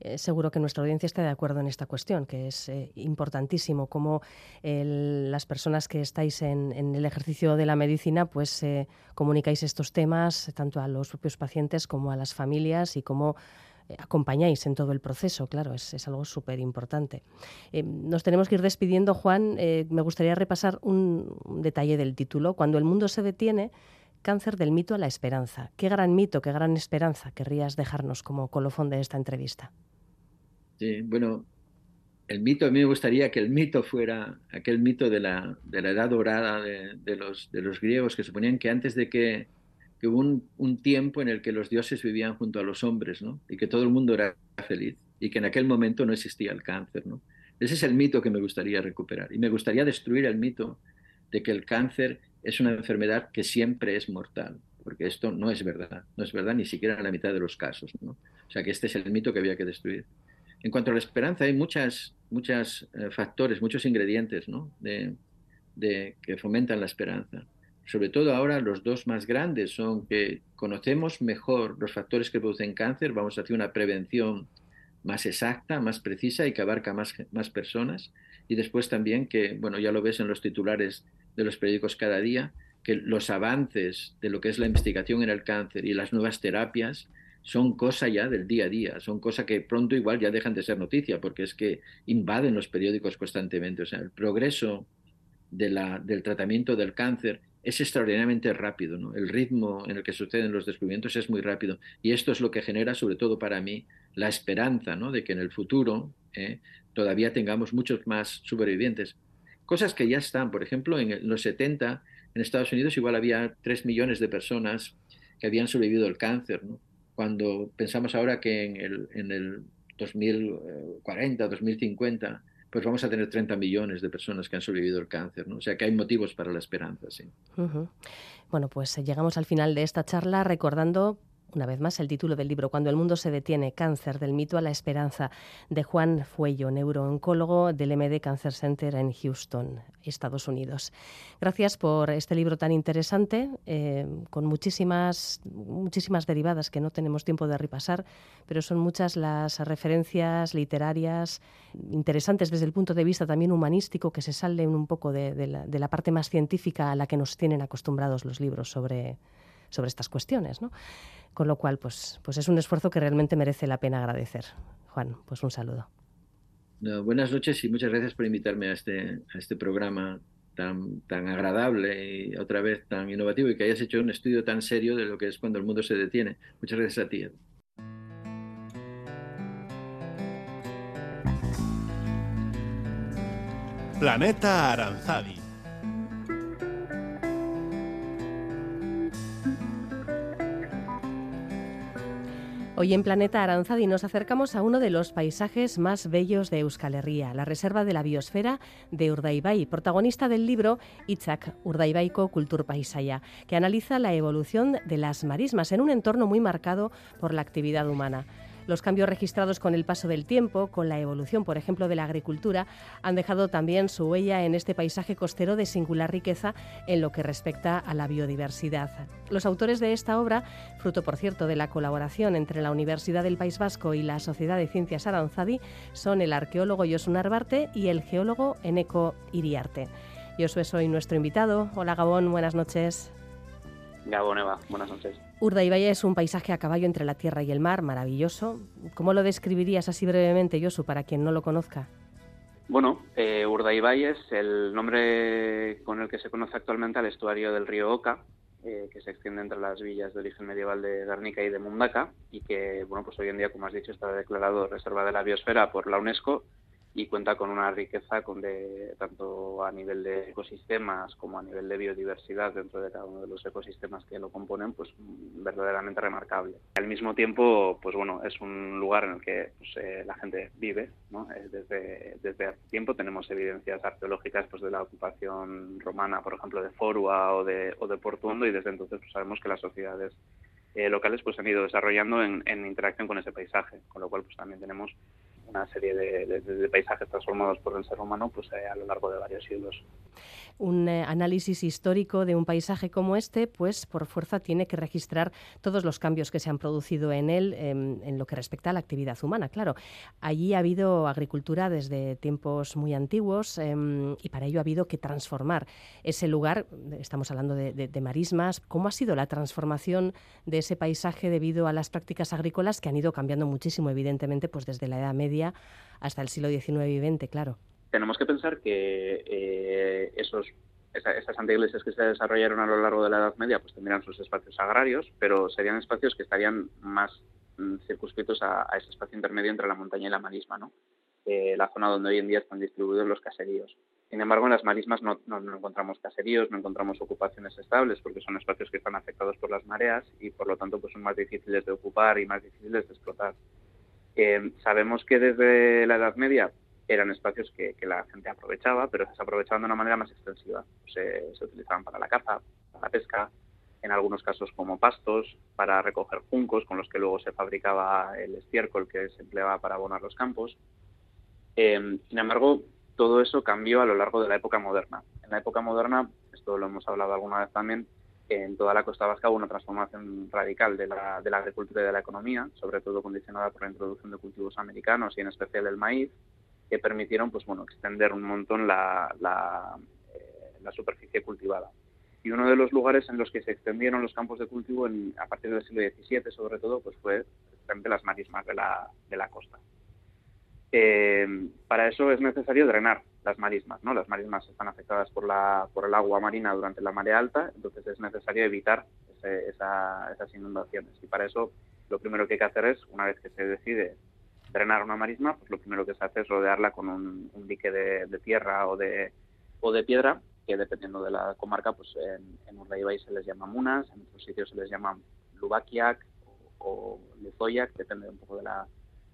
Eh, seguro que nuestra audiencia está de acuerdo en esta cuestión, que es eh, importantísimo cómo las personas que estáis en, el ejercicio de la medicina, pues eh, comunicáis estos temas tanto a los propios pacientes como a las familias y cómo acompañáis en todo el proceso, claro, es, algo súper importante. nos tenemos que ir despidiendo, Juan. me gustaría repasar un detalle del título. Cuando el mundo se detiene, Cáncer del mito a la esperanza. Qué gran mito, qué gran esperanza querrías dejarnos como colofón de esta entrevista. Sí, bueno, el mito, a mí me gustaría que el mito fuera aquel mito de la, de la edad dorada de, los, de los griegos que suponían que antes de que, que hubo un, un, tiempo en el que los dioses vivían junto a los hombres, ¿no? Y que todo el mundo era feliz y que en aquel momento no existía el cáncer, ¿no? Ese es el mito que me gustaría recuperar y me gustaría destruir el mito de que el cáncer es una enfermedad que siempre es mortal, porque esto no es verdad, no es verdad ni siquiera en la mitad de los casos. ¿no? O sea que este es el mito que había que destruir. En cuanto a la esperanza, hay muchos muchas, eh, factores, muchos ingredientes ¿no? de, que fomentan la esperanza. Sobre todo ahora los dos más grandes son que conocemos mejor los factores que producen cáncer, vamos a hacer una prevención más exacta, más precisa y que abarca más, más personas. Y después también que, bueno, ya lo ves en los titulares de los periódicos cada día, que los avances de lo que es la investigación en el cáncer y las nuevas terapias son cosa ya del día a día, son cosa que pronto igual ya dejan de ser noticia, porque es que invaden los periódicos constantemente. O sea, el progreso de la, del tratamiento del cáncer es extraordinariamente rápido, ¿no? El ritmo en el que suceden los descubrimientos es muy rápido y esto es lo que genera, sobre todo para mí, la esperanza, ¿no? De que en el futuro ¿eh? todavía tengamos muchos más supervivientes. Cosas que ya están, por ejemplo, en los 70 en Estados Unidos igual había 3 millones de personas que habían sobrevivido al cáncer, ¿no? Cuando pensamos ahora que en el, en el 2040, 2050 pues vamos a tener 30 millones de personas que han sobrevivido el cáncer, ¿no? O sea que hay motivos para la esperanza, sí. Bueno, pues eh, llegamos al final de esta charla recordando una vez más, el título del libro, Cuando el mundo se detiene, cáncer, del mito a la esperanza, de Juan Fuello, neurooncólogo del MD Cancer Center en Houston, Estados Unidos. Gracias por este libro tan interesante, eh, con muchísimas, muchísimas derivadas que no tenemos tiempo de repasar, pero son muchas las referencias literarias interesantes desde el punto de vista también humanístico que se salen un poco de, la, de la parte más científica a la que nos tienen acostumbrados los libros sobre sobre estas cuestiones. ¿no? Con lo cual, pues, pues es un esfuerzo que realmente merece la pena agradecer. Juan, pues un saludo. buenas noches y muchas gracias por invitarme a este, a este programa tan, tan agradable y otra vez tan innovativo y que hayas hecho un estudio tan serio de lo que es cuando el mundo se detiene. Muchas gracias a ti. Planeta Aranzadi Hoy en Planeta Aranzadi nos acercamos a uno de los paisajes más bellos de Euskal Herria, la Reserva de la Biosfera de Urdaibai, protagonista del libro Itzak, Urdaibaiko Kulturpaisaia, que analiza la evolución de las marismas en un entorno muy marcado por la actividad humana. Los cambios registrados con el paso del tiempo, con la evolución, por ejemplo, de la agricultura, han dejado también su huella en este paisaje costero de singular riqueza en lo que respecta a la biodiversidad. Los autores de esta obra, fruto por cierto de la colaboración entre la Universidad del País Vasco y la Sociedad de Ciencias Aranzadi, son el arqueólogo Josun Arbarte y el geólogo Eneco Iriarte. Josué soy nuestro invitado. Hola Gabón, buenas noches. Gabón Eva, buenas noches. Urdaibai es un paisaje a caballo entre la tierra y el mar, maravilloso. ¿Cómo lo describirías así brevemente, Josu, para quien no lo conozca? Bueno, eh, Urdaibai es el nombre con el que se conoce actualmente al estuario del río Oca, eh, que se extiende entre las villas de origen medieval de Garnica y de Mundaka, y que, bueno, pues hoy en día, como has dicho, está declarado Reserva de la Biosfera por la UNESCO y cuenta con una riqueza con de, tanto a nivel de ecosistemas como a nivel de biodiversidad dentro de cada uno de los ecosistemas que lo componen, pues verdaderamente remarcable. Al mismo tiempo, pues bueno, es un lugar en el que pues, eh, la gente vive, ¿no? Eh, desde, desde hace tiempo tenemos evidencias arqueológicas pues, de la ocupación romana, por ejemplo, de Forua o de, o de Portuondo y desde entonces pues, sabemos que las sociedades eh, locales pues han ido desarrollando en, en interacción con ese paisaje, con lo cual pues también tenemos una serie de, paisajes transformados por el ser humano pues, eh, a lo largo de varios siglos. Un eh, análisis histórico de un paisaje como este, pues por fuerza tiene que registrar todos los cambios que se han producido en él em, en lo que respecta a la actividad humana. Claro, allí ha habido agricultura desde tiempos muy antiguos em, y para ello ha habido que transformar ese lugar. Estamos hablando de, de marismas. ¿Cómo ha sido la transformación de ese paisaje debido a las prácticas agrícolas que han ido cambiando muchísimo, evidentemente, pues desde la Edad Media hasta el siglo XIX y XX, claro. Tenemos que pensar que eh, esos esas antiiglesias que se desarrollaron a lo largo de la Edad Media pues tendrían sus espacios agrarios, pero serían espacios que estarían más mm, circunscritos a, ese espacio intermedio entre la montaña y la marisma, ¿no? Eh, la zona donde hoy en día están distribuidos los caseríos. Sin embargo, en las marismas no, no, encontramos caseríos, no encontramos ocupaciones estables, porque son espacios que están afectados por las mareas y, por lo tanto, pues son más difíciles de ocupar y más difíciles de explotar. Sabemos que desde la Edad Media eran espacios que, la gente aprovechaba, pero se aprovechaban de una manera más extensiva. Se, utilizaban para la caza, para la pesca, en algunos casos como pastos, para recoger juncos con los que luego se fabricaba el estiércol que se empleaba para abonar los campos. Eh, sin embargo, todo eso cambió a lo largo de la época moderna. En la época moderna, esto lo hemos hablado alguna vez también, en toda la costa vasca hubo una transformación radical de la, agricultura y de la economía, sobre todo condicionada por la introducción de cultivos americanos y en especial el maíz, que permitieron pues bueno extender un montón la, eh, superficie cultivada. Y uno de los lugares en los que se extendieron los campos de cultivo a partir del siglo XVII, sobre todo, pues fue precisamente las marismas de la, de la costa. Eh, para eso es necesario drenar las marismas, ¿no? Las marismas están afectadas por, la, por el agua marina durante la marea alta, entonces es necesario evitar esas inundaciones. Y para eso lo primero que hay que hacer es, una vez que se decide drenar una marisma, pues lo primero que se hace es rodearla con un, dique de, tierra o de, o de piedra, que dependiendo de la comarca, pues en, en Urdaibai se les llama munas, en otros sitios se les llama lubakiak o, o depende un poco de la,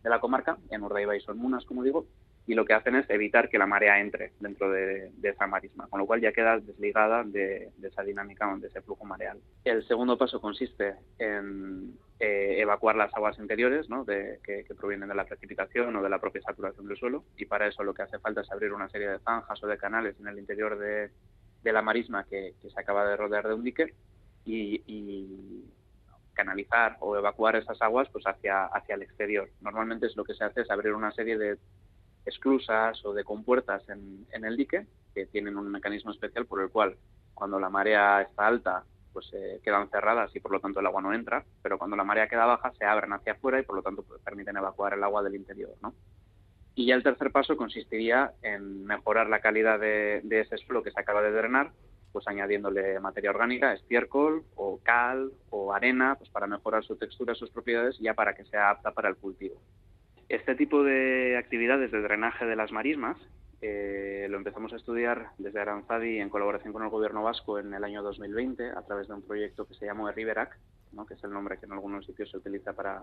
de la comarca. En Urdaibai son munas, como digo, y lo que hacen es evitar que la marea entre dentro de, esa marisma, con lo cual ya queda desligada de, esa dinámica, de ese flujo mareal. El segundo paso consiste en eh, evacuar las aguas interiores ¿no? de, que, provienen de la precipitación o de la propia saturación del suelo y para eso lo que hace falta es abrir una serie de zanjas o de canales en el interior de, la marisma que, se acaba de rodear de un dique y, canalizar o evacuar esas aguas pues hacia, hacia el exterior. Normalmente es lo que se hace es abrir una serie de esclusas o de compuertas en, el dique que tienen un mecanismo especial por el cual cuando la marea está alta pues eh, quedan cerradas y por lo tanto el agua no entra, pero cuando la marea queda baja se abren hacia afuera y por lo tanto pues, permiten evacuar el agua del interior. ¿no? Y ya el tercer paso consistiría en mejorar la calidad de, de, ese suelo que se acaba de drenar, pues añadiéndole materia orgánica, estiércol o cal o arena, pues para mejorar su textura, sus propiedades, ya para que sea apta para el cultivo. Este tipo de actividades de drenaje de las marismas eh, lo empezamos a estudiar desde Aranzadi en colaboración con el gobierno vasco en el año 2020 a través de un proyecto que se llamó Riverac, ¿no? que es el nombre que en algunos sitios se utiliza para,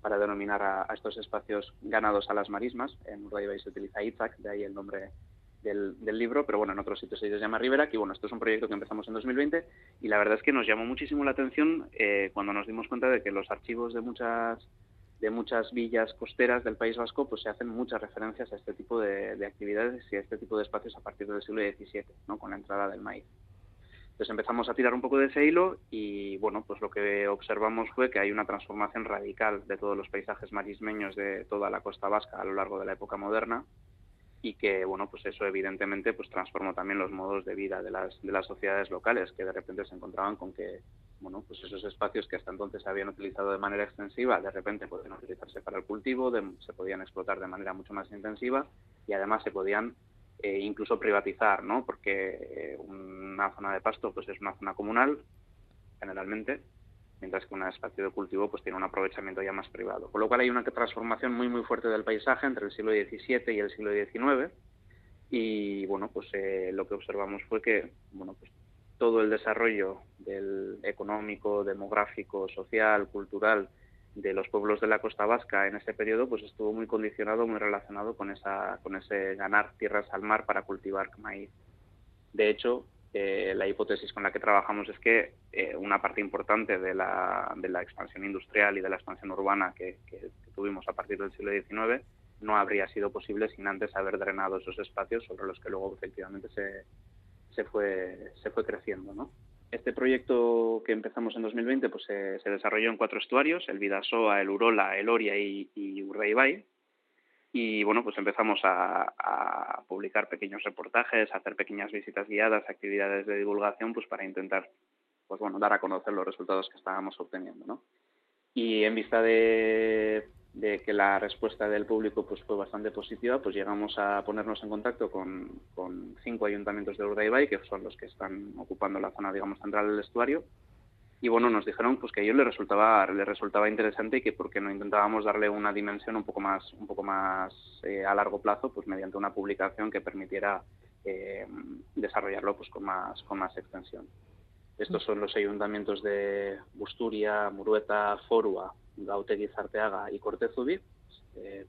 para denominar a, estos espacios ganados a las marismas. En Urdaibai se utiliza Itzak, de ahí el nombre del, libro, pero bueno, en otros sitios se llama Riverac y bueno, esto es un proyecto que empezamos en 2020 y la verdad es que nos llamó muchísimo la atención eh, cuando nos dimos cuenta de que los archivos de muchas de muchas villas costeras del País Vasco, pues se hacen muchas referencias a este tipo de, actividades y a este tipo de espacios a partir del siglo XVII, ¿no? con la entrada del maíz. Entonces empezamos a tirar un poco de ese hilo y bueno, pues lo que observamos fue que hay una transformación radical de todos los paisajes marismeños de toda la costa vasca a lo largo de la época moderna y que bueno, pues eso evidentemente pues transformó también los modos de vida de las, de las sociedades locales que de repente se encontraban con que bueno, pues esos espacios que hasta entonces se habían utilizado de manera extensiva, de repente pueden utilizarse para el cultivo, se podían explotar de manera mucho más intensiva y además se podían eh, incluso privatizar, ¿no? Porque eh, una zona de pasto pues es una zona comunal, generalmente, mientras que un espacio de cultivo pues tiene un aprovechamiento ya más privado. Con lo cual hay una transformación muy muy fuerte del paisaje entre el siglo XVII y el siglo XIX y bueno, pues eh, lo que observamos fue que bueno, pues todo el desarrollo del económico, demográfico, social, cultural de los pueblos de la costa vasca en ese periodo pues estuvo muy condicionado, muy relacionado con esa con ese ganar tierras al mar para cultivar maíz. De hecho, eh, la hipótesis con la que trabajamos es que eh, una parte importante de la, expansión industrial y de la expansión urbana que, tuvimos a partir del siglo XIX no habría sido posible sin antes haber drenado esos espacios sobre los que luego efectivamente se, fue, creciendo. Este proyecto que empezamos en 2020 pues, se, se desarrolló en cuatro estuarios, el Vidasoa, el Urola, el Oria y, y. Y bueno, pues empezamos a, publicar pequeños reportajes, a hacer pequeñas visitas guiadas, actividades de divulgación, pues para intentar pues bueno, dar a conocer los resultados que estábamos obteniendo. ¿no? Y en vista de de que la respuesta del público pues fue bastante positiva, pues llegamos a ponernos en contacto con, con cinco ayuntamientos de Urdaibai, que son los que están ocupando la zona, digamos, central del estuario, y bueno, nos dijeron pues que a ellos les resultaba, les resultaba interesante y que porque no intentábamos darle una dimensión un poco más, un poco más eh, a largo plazo, pues mediante una publicación que permitiera eh, desarrollarlo pues con más, con más extensión. Estos son los ayuntamientos de Busturia, Murueta, Forua, Gautegi Zarteaga y Cortezubi,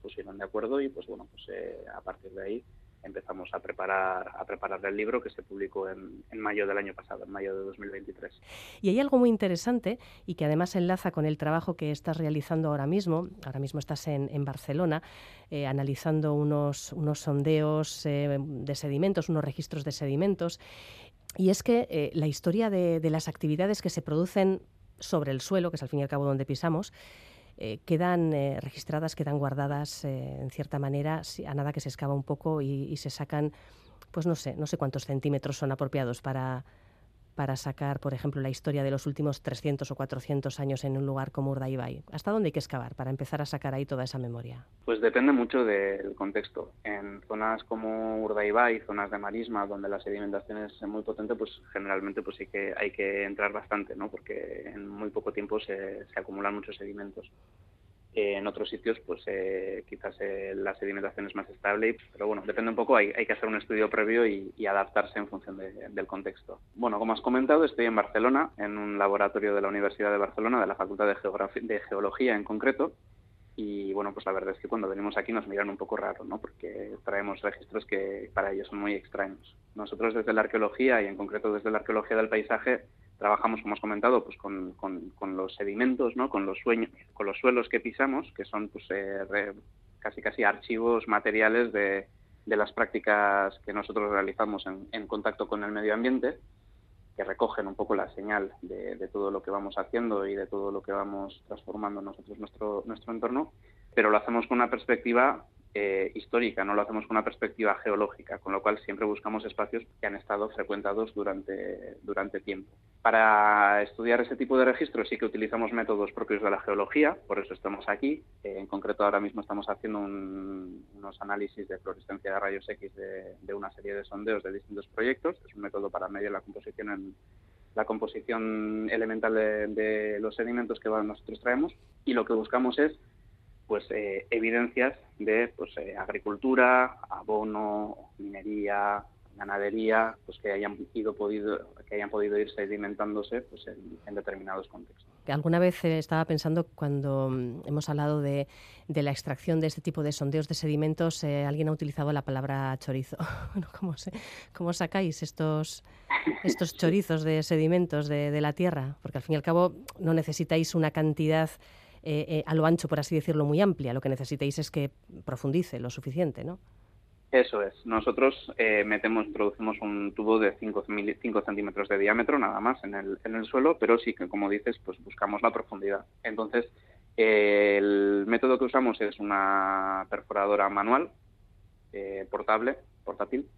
pusieron de acuerdo y pues bueno, pues a partir de ahí empezamos a preparar, a preparar el libro que se publicó en, mayo del año pasado, en mayo de 2023. Y hay algo muy interesante y que además enlaza con el trabajo que estás realizando ahora mismo. Ahora mismo estás en, Barcelona eh, analizando unos, unos sondeos eh, de sedimentos, unos registros de sedimentos. Y es que eh, la historia de, de las actividades que se producen sobre el suelo, que es al fin y al cabo donde pisamos, eh, quedan eh, registradas, quedan guardadas eh, en cierta manera, a nada que se excava un poco y, se sacan, pues no sé, no sé cuántos centímetros son apropiados para, para sacar, por ejemplo, la historia de los últimos 300 o 400 años en un lugar como Urdaibai? ¿Hasta dónde hay que excavar para empezar a sacar ahí toda esa memoria? Pues depende mucho del contexto. En zonas como Urdaibai, zonas de marisma, donde la sedimentación es muy potente, pues generalmente pues sí que hay que entrar bastante, ¿no? Porque en muy poco tiempo se, se acumulan muchos sedimentos en otros sitios, pues eh, quizás eh, la sedimentación es más estable, pero bueno, depende un poco, hay, que hacer un estudio previo y, adaptarse en función del contexto. Bueno, como has comentado, estoy en Barcelona, en un laboratorio de la Universidad de Barcelona, de la Facultad de, de Geología en concreto, y bueno, pues la verdad es que cuando venimos aquí nos miran un poco raro, ¿no? Porque traemos registros que para ellos son muy extraños. Nosotros desde la arqueología y en concreto desde la arqueología del paisaje trabajamos, como has comentado, pues con, con, los sedimentos, ¿no? con, los sueños, con los suelos que pisamos, que son pues, eh, casi casi archivos materiales de, de, las prácticas que nosotros realizamos en, en, contacto con el medio ambiente, que recogen un poco la señal de, de, todo lo que vamos haciendo y de todo lo que vamos transformando nosotros nuestro, nuestro entorno, pero lo hacemos con una perspectiva eh, histórica, no lo hacemos con una perspectiva geológica, con lo cual siempre buscamos espacios que han estado frecuentados durante, durante tiempo. Para estudiar ese tipo de registros sí que utilizamos métodos propios de la geología, por eso estamos aquí. Eh, en concreto ahora mismo estamos haciendo unos análisis de fluorescencia de rayos X de, una serie de sondeos de distintos proyectos. Es un método para medir la composición en, la composición elemental de, de, los sedimentos que nosotros traemos y lo que buscamos es pues eh, evidencias de pues eh, agricultura, abono, minería, ganadería, pues que hayan ido podido que hayan podido ir sedimentándose pues en, determinados contextos. Alguna vez eh, estaba pensando cuando mm, hemos hablado de, de, la extracción de este tipo de sondeos de sedimentos, alguien ha utilizado la palabra chorizo. ¿cómo, ¿cómo, sacáis estos estos chorizos de sedimentos de, de la tierra? Porque al fin y al cabo no necesitáis una cantidad eh, eh, a lo ancho, por así decirlo, muy amplia. Lo que necesitéis es que profundice lo suficiente, ¿no? Eso es. Nosotros eh, metemos, introducimos un tubo de 5, centímetros de diámetro nada más en el, en el suelo, pero sí que, como dices, pues buscamos la profundidad. Entonces, el método que usamos es una perforadora manual, portable, portátil,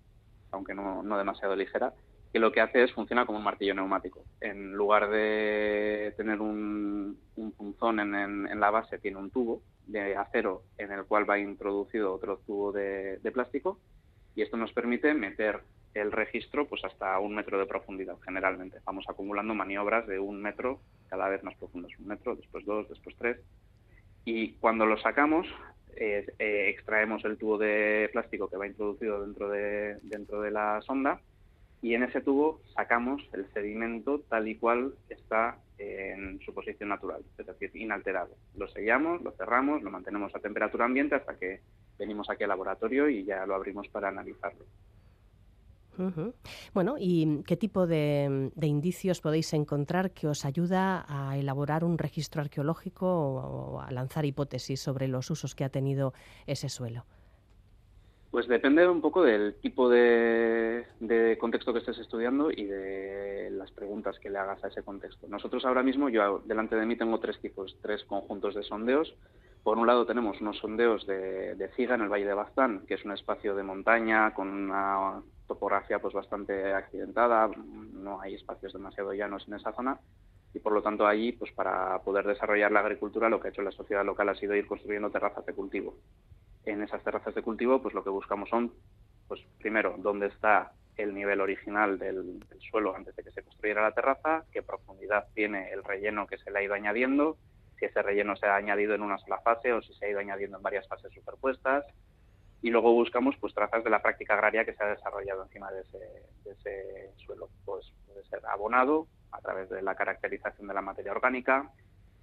aunque no, no demasiado ligera, que lo que hace es funciona como un martillo neumático. En lugar de tener un, punzón en, la base, tiene un tubo de acero en el cual va introducido otro tubo de, plástico y esto nos permite meter el registro pues hasta un metro de profundidad generalmente. Vamos acumulando maniobras de un metro cada vez más profundos, un metro, después dos, después tres. Y cuando lo sacamos, eh, extraemos el tubo de plástico que va introducido dentro de, dentro de la sonda y en ese tubo sacamos el sedimento tal y cual está en su posición natural, es decir, inalterado. Lo sellamos, lo cerramos, lo mantenemos a temperatura ambiente hasta que venimos aquí al laboratorio y ya lo abrimos para analizarlo. Bueno, ¿y qué tipo de, indicios podéis encontrar que os ayuda a elaborar un registro arqueológico o a lanzar hipótesis sobre los usos que ha tenido ese suelo? Pues depende un poco del tipo de, contexto que estés estudiando y de las preguntas que le hagas a ese contexto. Nosotros ahora mismo, yo delante de mí tengo tres tipos, tres conjuntos de sondeos. Por un lado tenemos unos sondeos de, de Ciga en el Valle de Baztán, que es un espacio de montaña con una topografía pues bastante accidentada, no hay espacios demasiado llanos en esa zona y por lo tanto allí pues para poder desarrollar la agricultura lo que ha hecho la sociedad local ha sido ir construyendo terrazas de cultivo en esas terrazas de cultivo, pues lo que buscamos son, pues primero, dónde está el nivel original del, suelo antes de que se construyera la terraza, qué profundidad tiene el relleno que se le ha ido añadiendo, si ese relleno se ha añadido en una sola fase o si se ha ido añadiendo en varias fases superpuestas. Y luego buscamos pues trazas de la práctica agraria que se ha desarrollado encima de ese, de ese suelo. Pues puede ser abonado a través de la caracterización de la materia orgánica,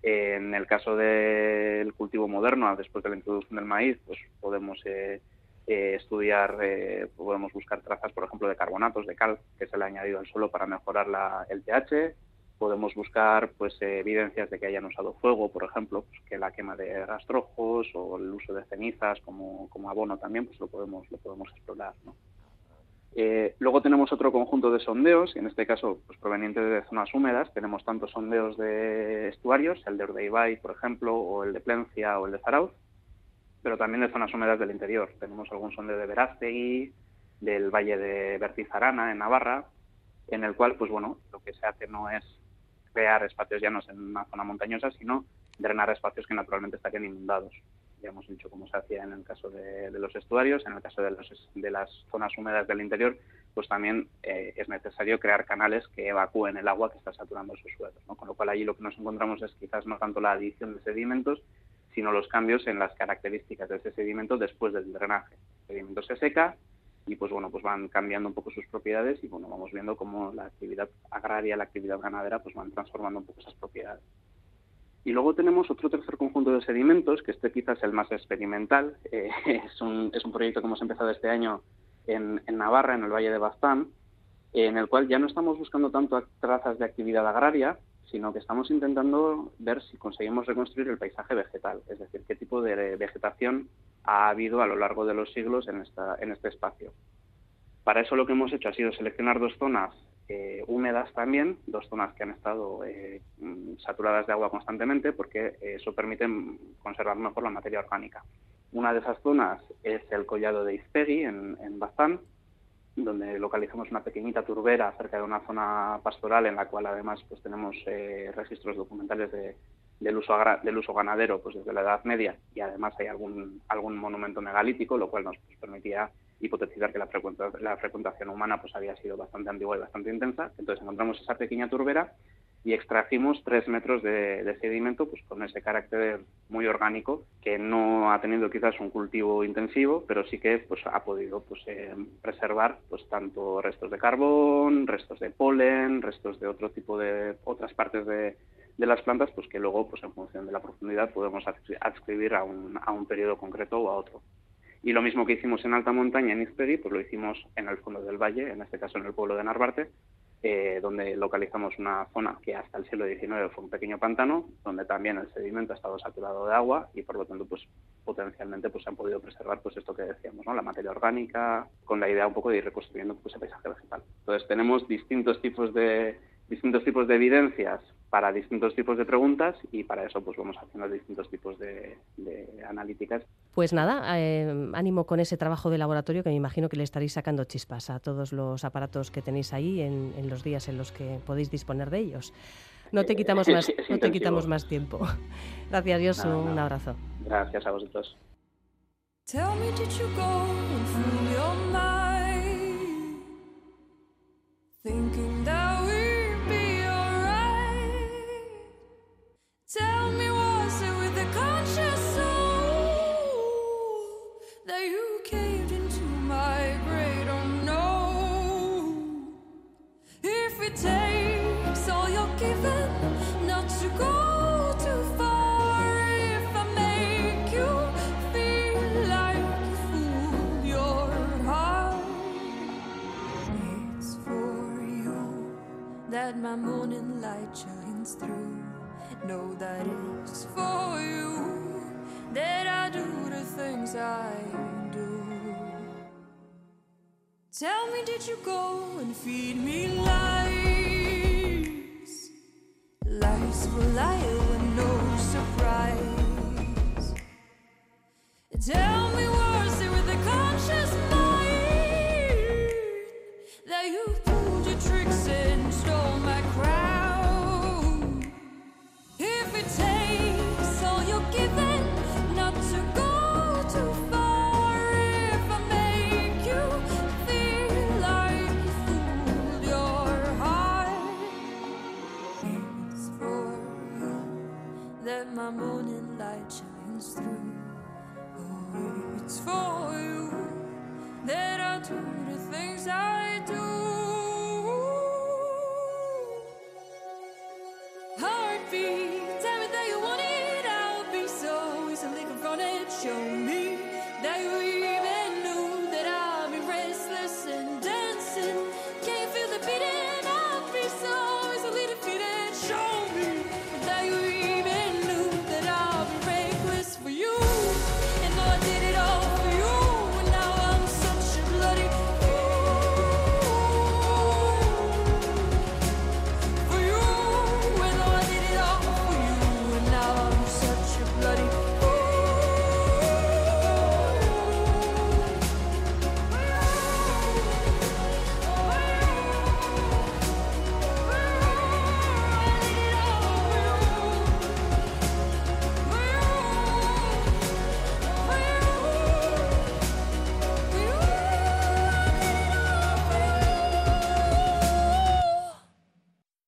En el caso del cultivo moderno, después de la introducción del maíz, pues podemos eh, eh, estudiar, eh, podemos buscar trazas, por ejemplo, de carbonatos, de cal, que se le ha añadido al suelo para mejorar la, el pH. Podemos buscar pues evidencias de que hayan usado fuego, por ejemplo, pues, que la quema de rastrojos o el uso de cenizas como, como abono también, pues lo podemos, lo podemos explorar. ¿no? Eh, luego tenemos otro conjunto de sondeos, en este caso pues, provenientes de zonas húmedas. Tenemos tanto sondeos de estuarios, el de Urdeibay, por ejemplo, o el de Plencia o el de Zarauz, pero también de zonas húmedas del interior. Tenemos algún sondeo de Verástegui, del Valle de Bertizarana, en Navarra, en el cual, pues bueno, lo que se hace no es crear espacios llanos en una zona montañosa, sino drenar espacios que naturalmente estarían inundados ya hemos dicho cómo se hacía en el caso de, los estuarios, en el caso de, las zonas húmedas del interior, pues también eh, es necesario crear canales que evacúen el agua que está saturando esos suelos. Con lo cual allí lo que nos encontramos es quizás no tanto la adición de sedimentos, sino los cambios en las características de ese sedimento después del drenaje. El sedimento se seca y pues bueno, pues van cambiando un poco sus propiedades y bueno, vamos viendo cómo la actividad agraria, la actividad ganadera, pues van transformando un poco esas propiedades. Y luego tenemos otro tercer conjunto de sedimentos, que este quizás es el más experimental. Eh, es, un, es, un, proyecto que hemos empezado este año en, Navarra, en el Valle de Baztán, en el cual ya no estamos buscando tanto trazas de actividad agraria, sino que estamos intentando ver si conseguimos reconstruir el paisaje vegetal, es decir, qué tipo de vegetación ha habido a lo largo de los siglos en, esta, en este espacio. Para eso lo que hemos hecho ha sido seleccionar dos zonas eh, húmedas también, dos zonas que han estado eh, mm, saturadas de agua constantemente porque eh, eso permite conservar mejor la materia orgánica. Una de esas zonas es el collado de Izpegui en, en Bazán, donde localizamos una pequeñita turbera cerca de una zona pastoral en la cual además pues tenemos registros documentales del, uso del uso ganadero pues desde la Edad Media y además hay algún, algún monumento megalítico, lo cual nos permitía hipotetizar que la, la frecuentación humana pues había sido bastante antigua y bastante intensa. Entonces encontramos esa pequeña turbera y extrajimos tres metros de, sedimento pues con ese carácter muy orgánico que no ha tenido quizás un cultivo intensivo pero sí que pues ha podido pues eh, preservar pues tanto restos de carbón restos de polen restos de otro tipo de otras partes de, de las plantas pues que luego pues en función de la profundidad podemos adscribir a un, a un periodo concreto o a otro y lo mismo que hicimos en alta montaña en Izpedi, pues lo hicimos en el fondo del valle, en este caso en el pueblo de Narvarte, eh, donde localizamos una zona que hasta el siglo XIX fue un pequeño pantano, donde también el sedimento ha estado saturado de agua y por lo tanto pues potencialmente pues se han podido preservar pues esto que decíamos, ¿no? la materia orgánica, con la idea un poco de ir reconstruyendo pues, ese paisaje vegetal. Entonces tenemos distintos tipos de distintos tipos de evidencias para distintos tipos de preguntas y para eso pues vamos haciendo distintos tipos de, analíticas. Pues nada, eh, ánimo con ese trabajo de laboratorio que me imagino que le estaréis sacando chispas a todos los aparatos que tenéis ahí en, los días en los que podéis disponer de ellos. No te quitamos más, no te quitamos más tiempo. Gracias, Dios, un abrazo. Gracias a vosotros. That my morning light shines through. Know that it's for you that I do the things I do. Tell me, did you go and feed me lies? Lies for liar with no surprise. Tell me my morning light shines through. Oh, it's for you that I do the things I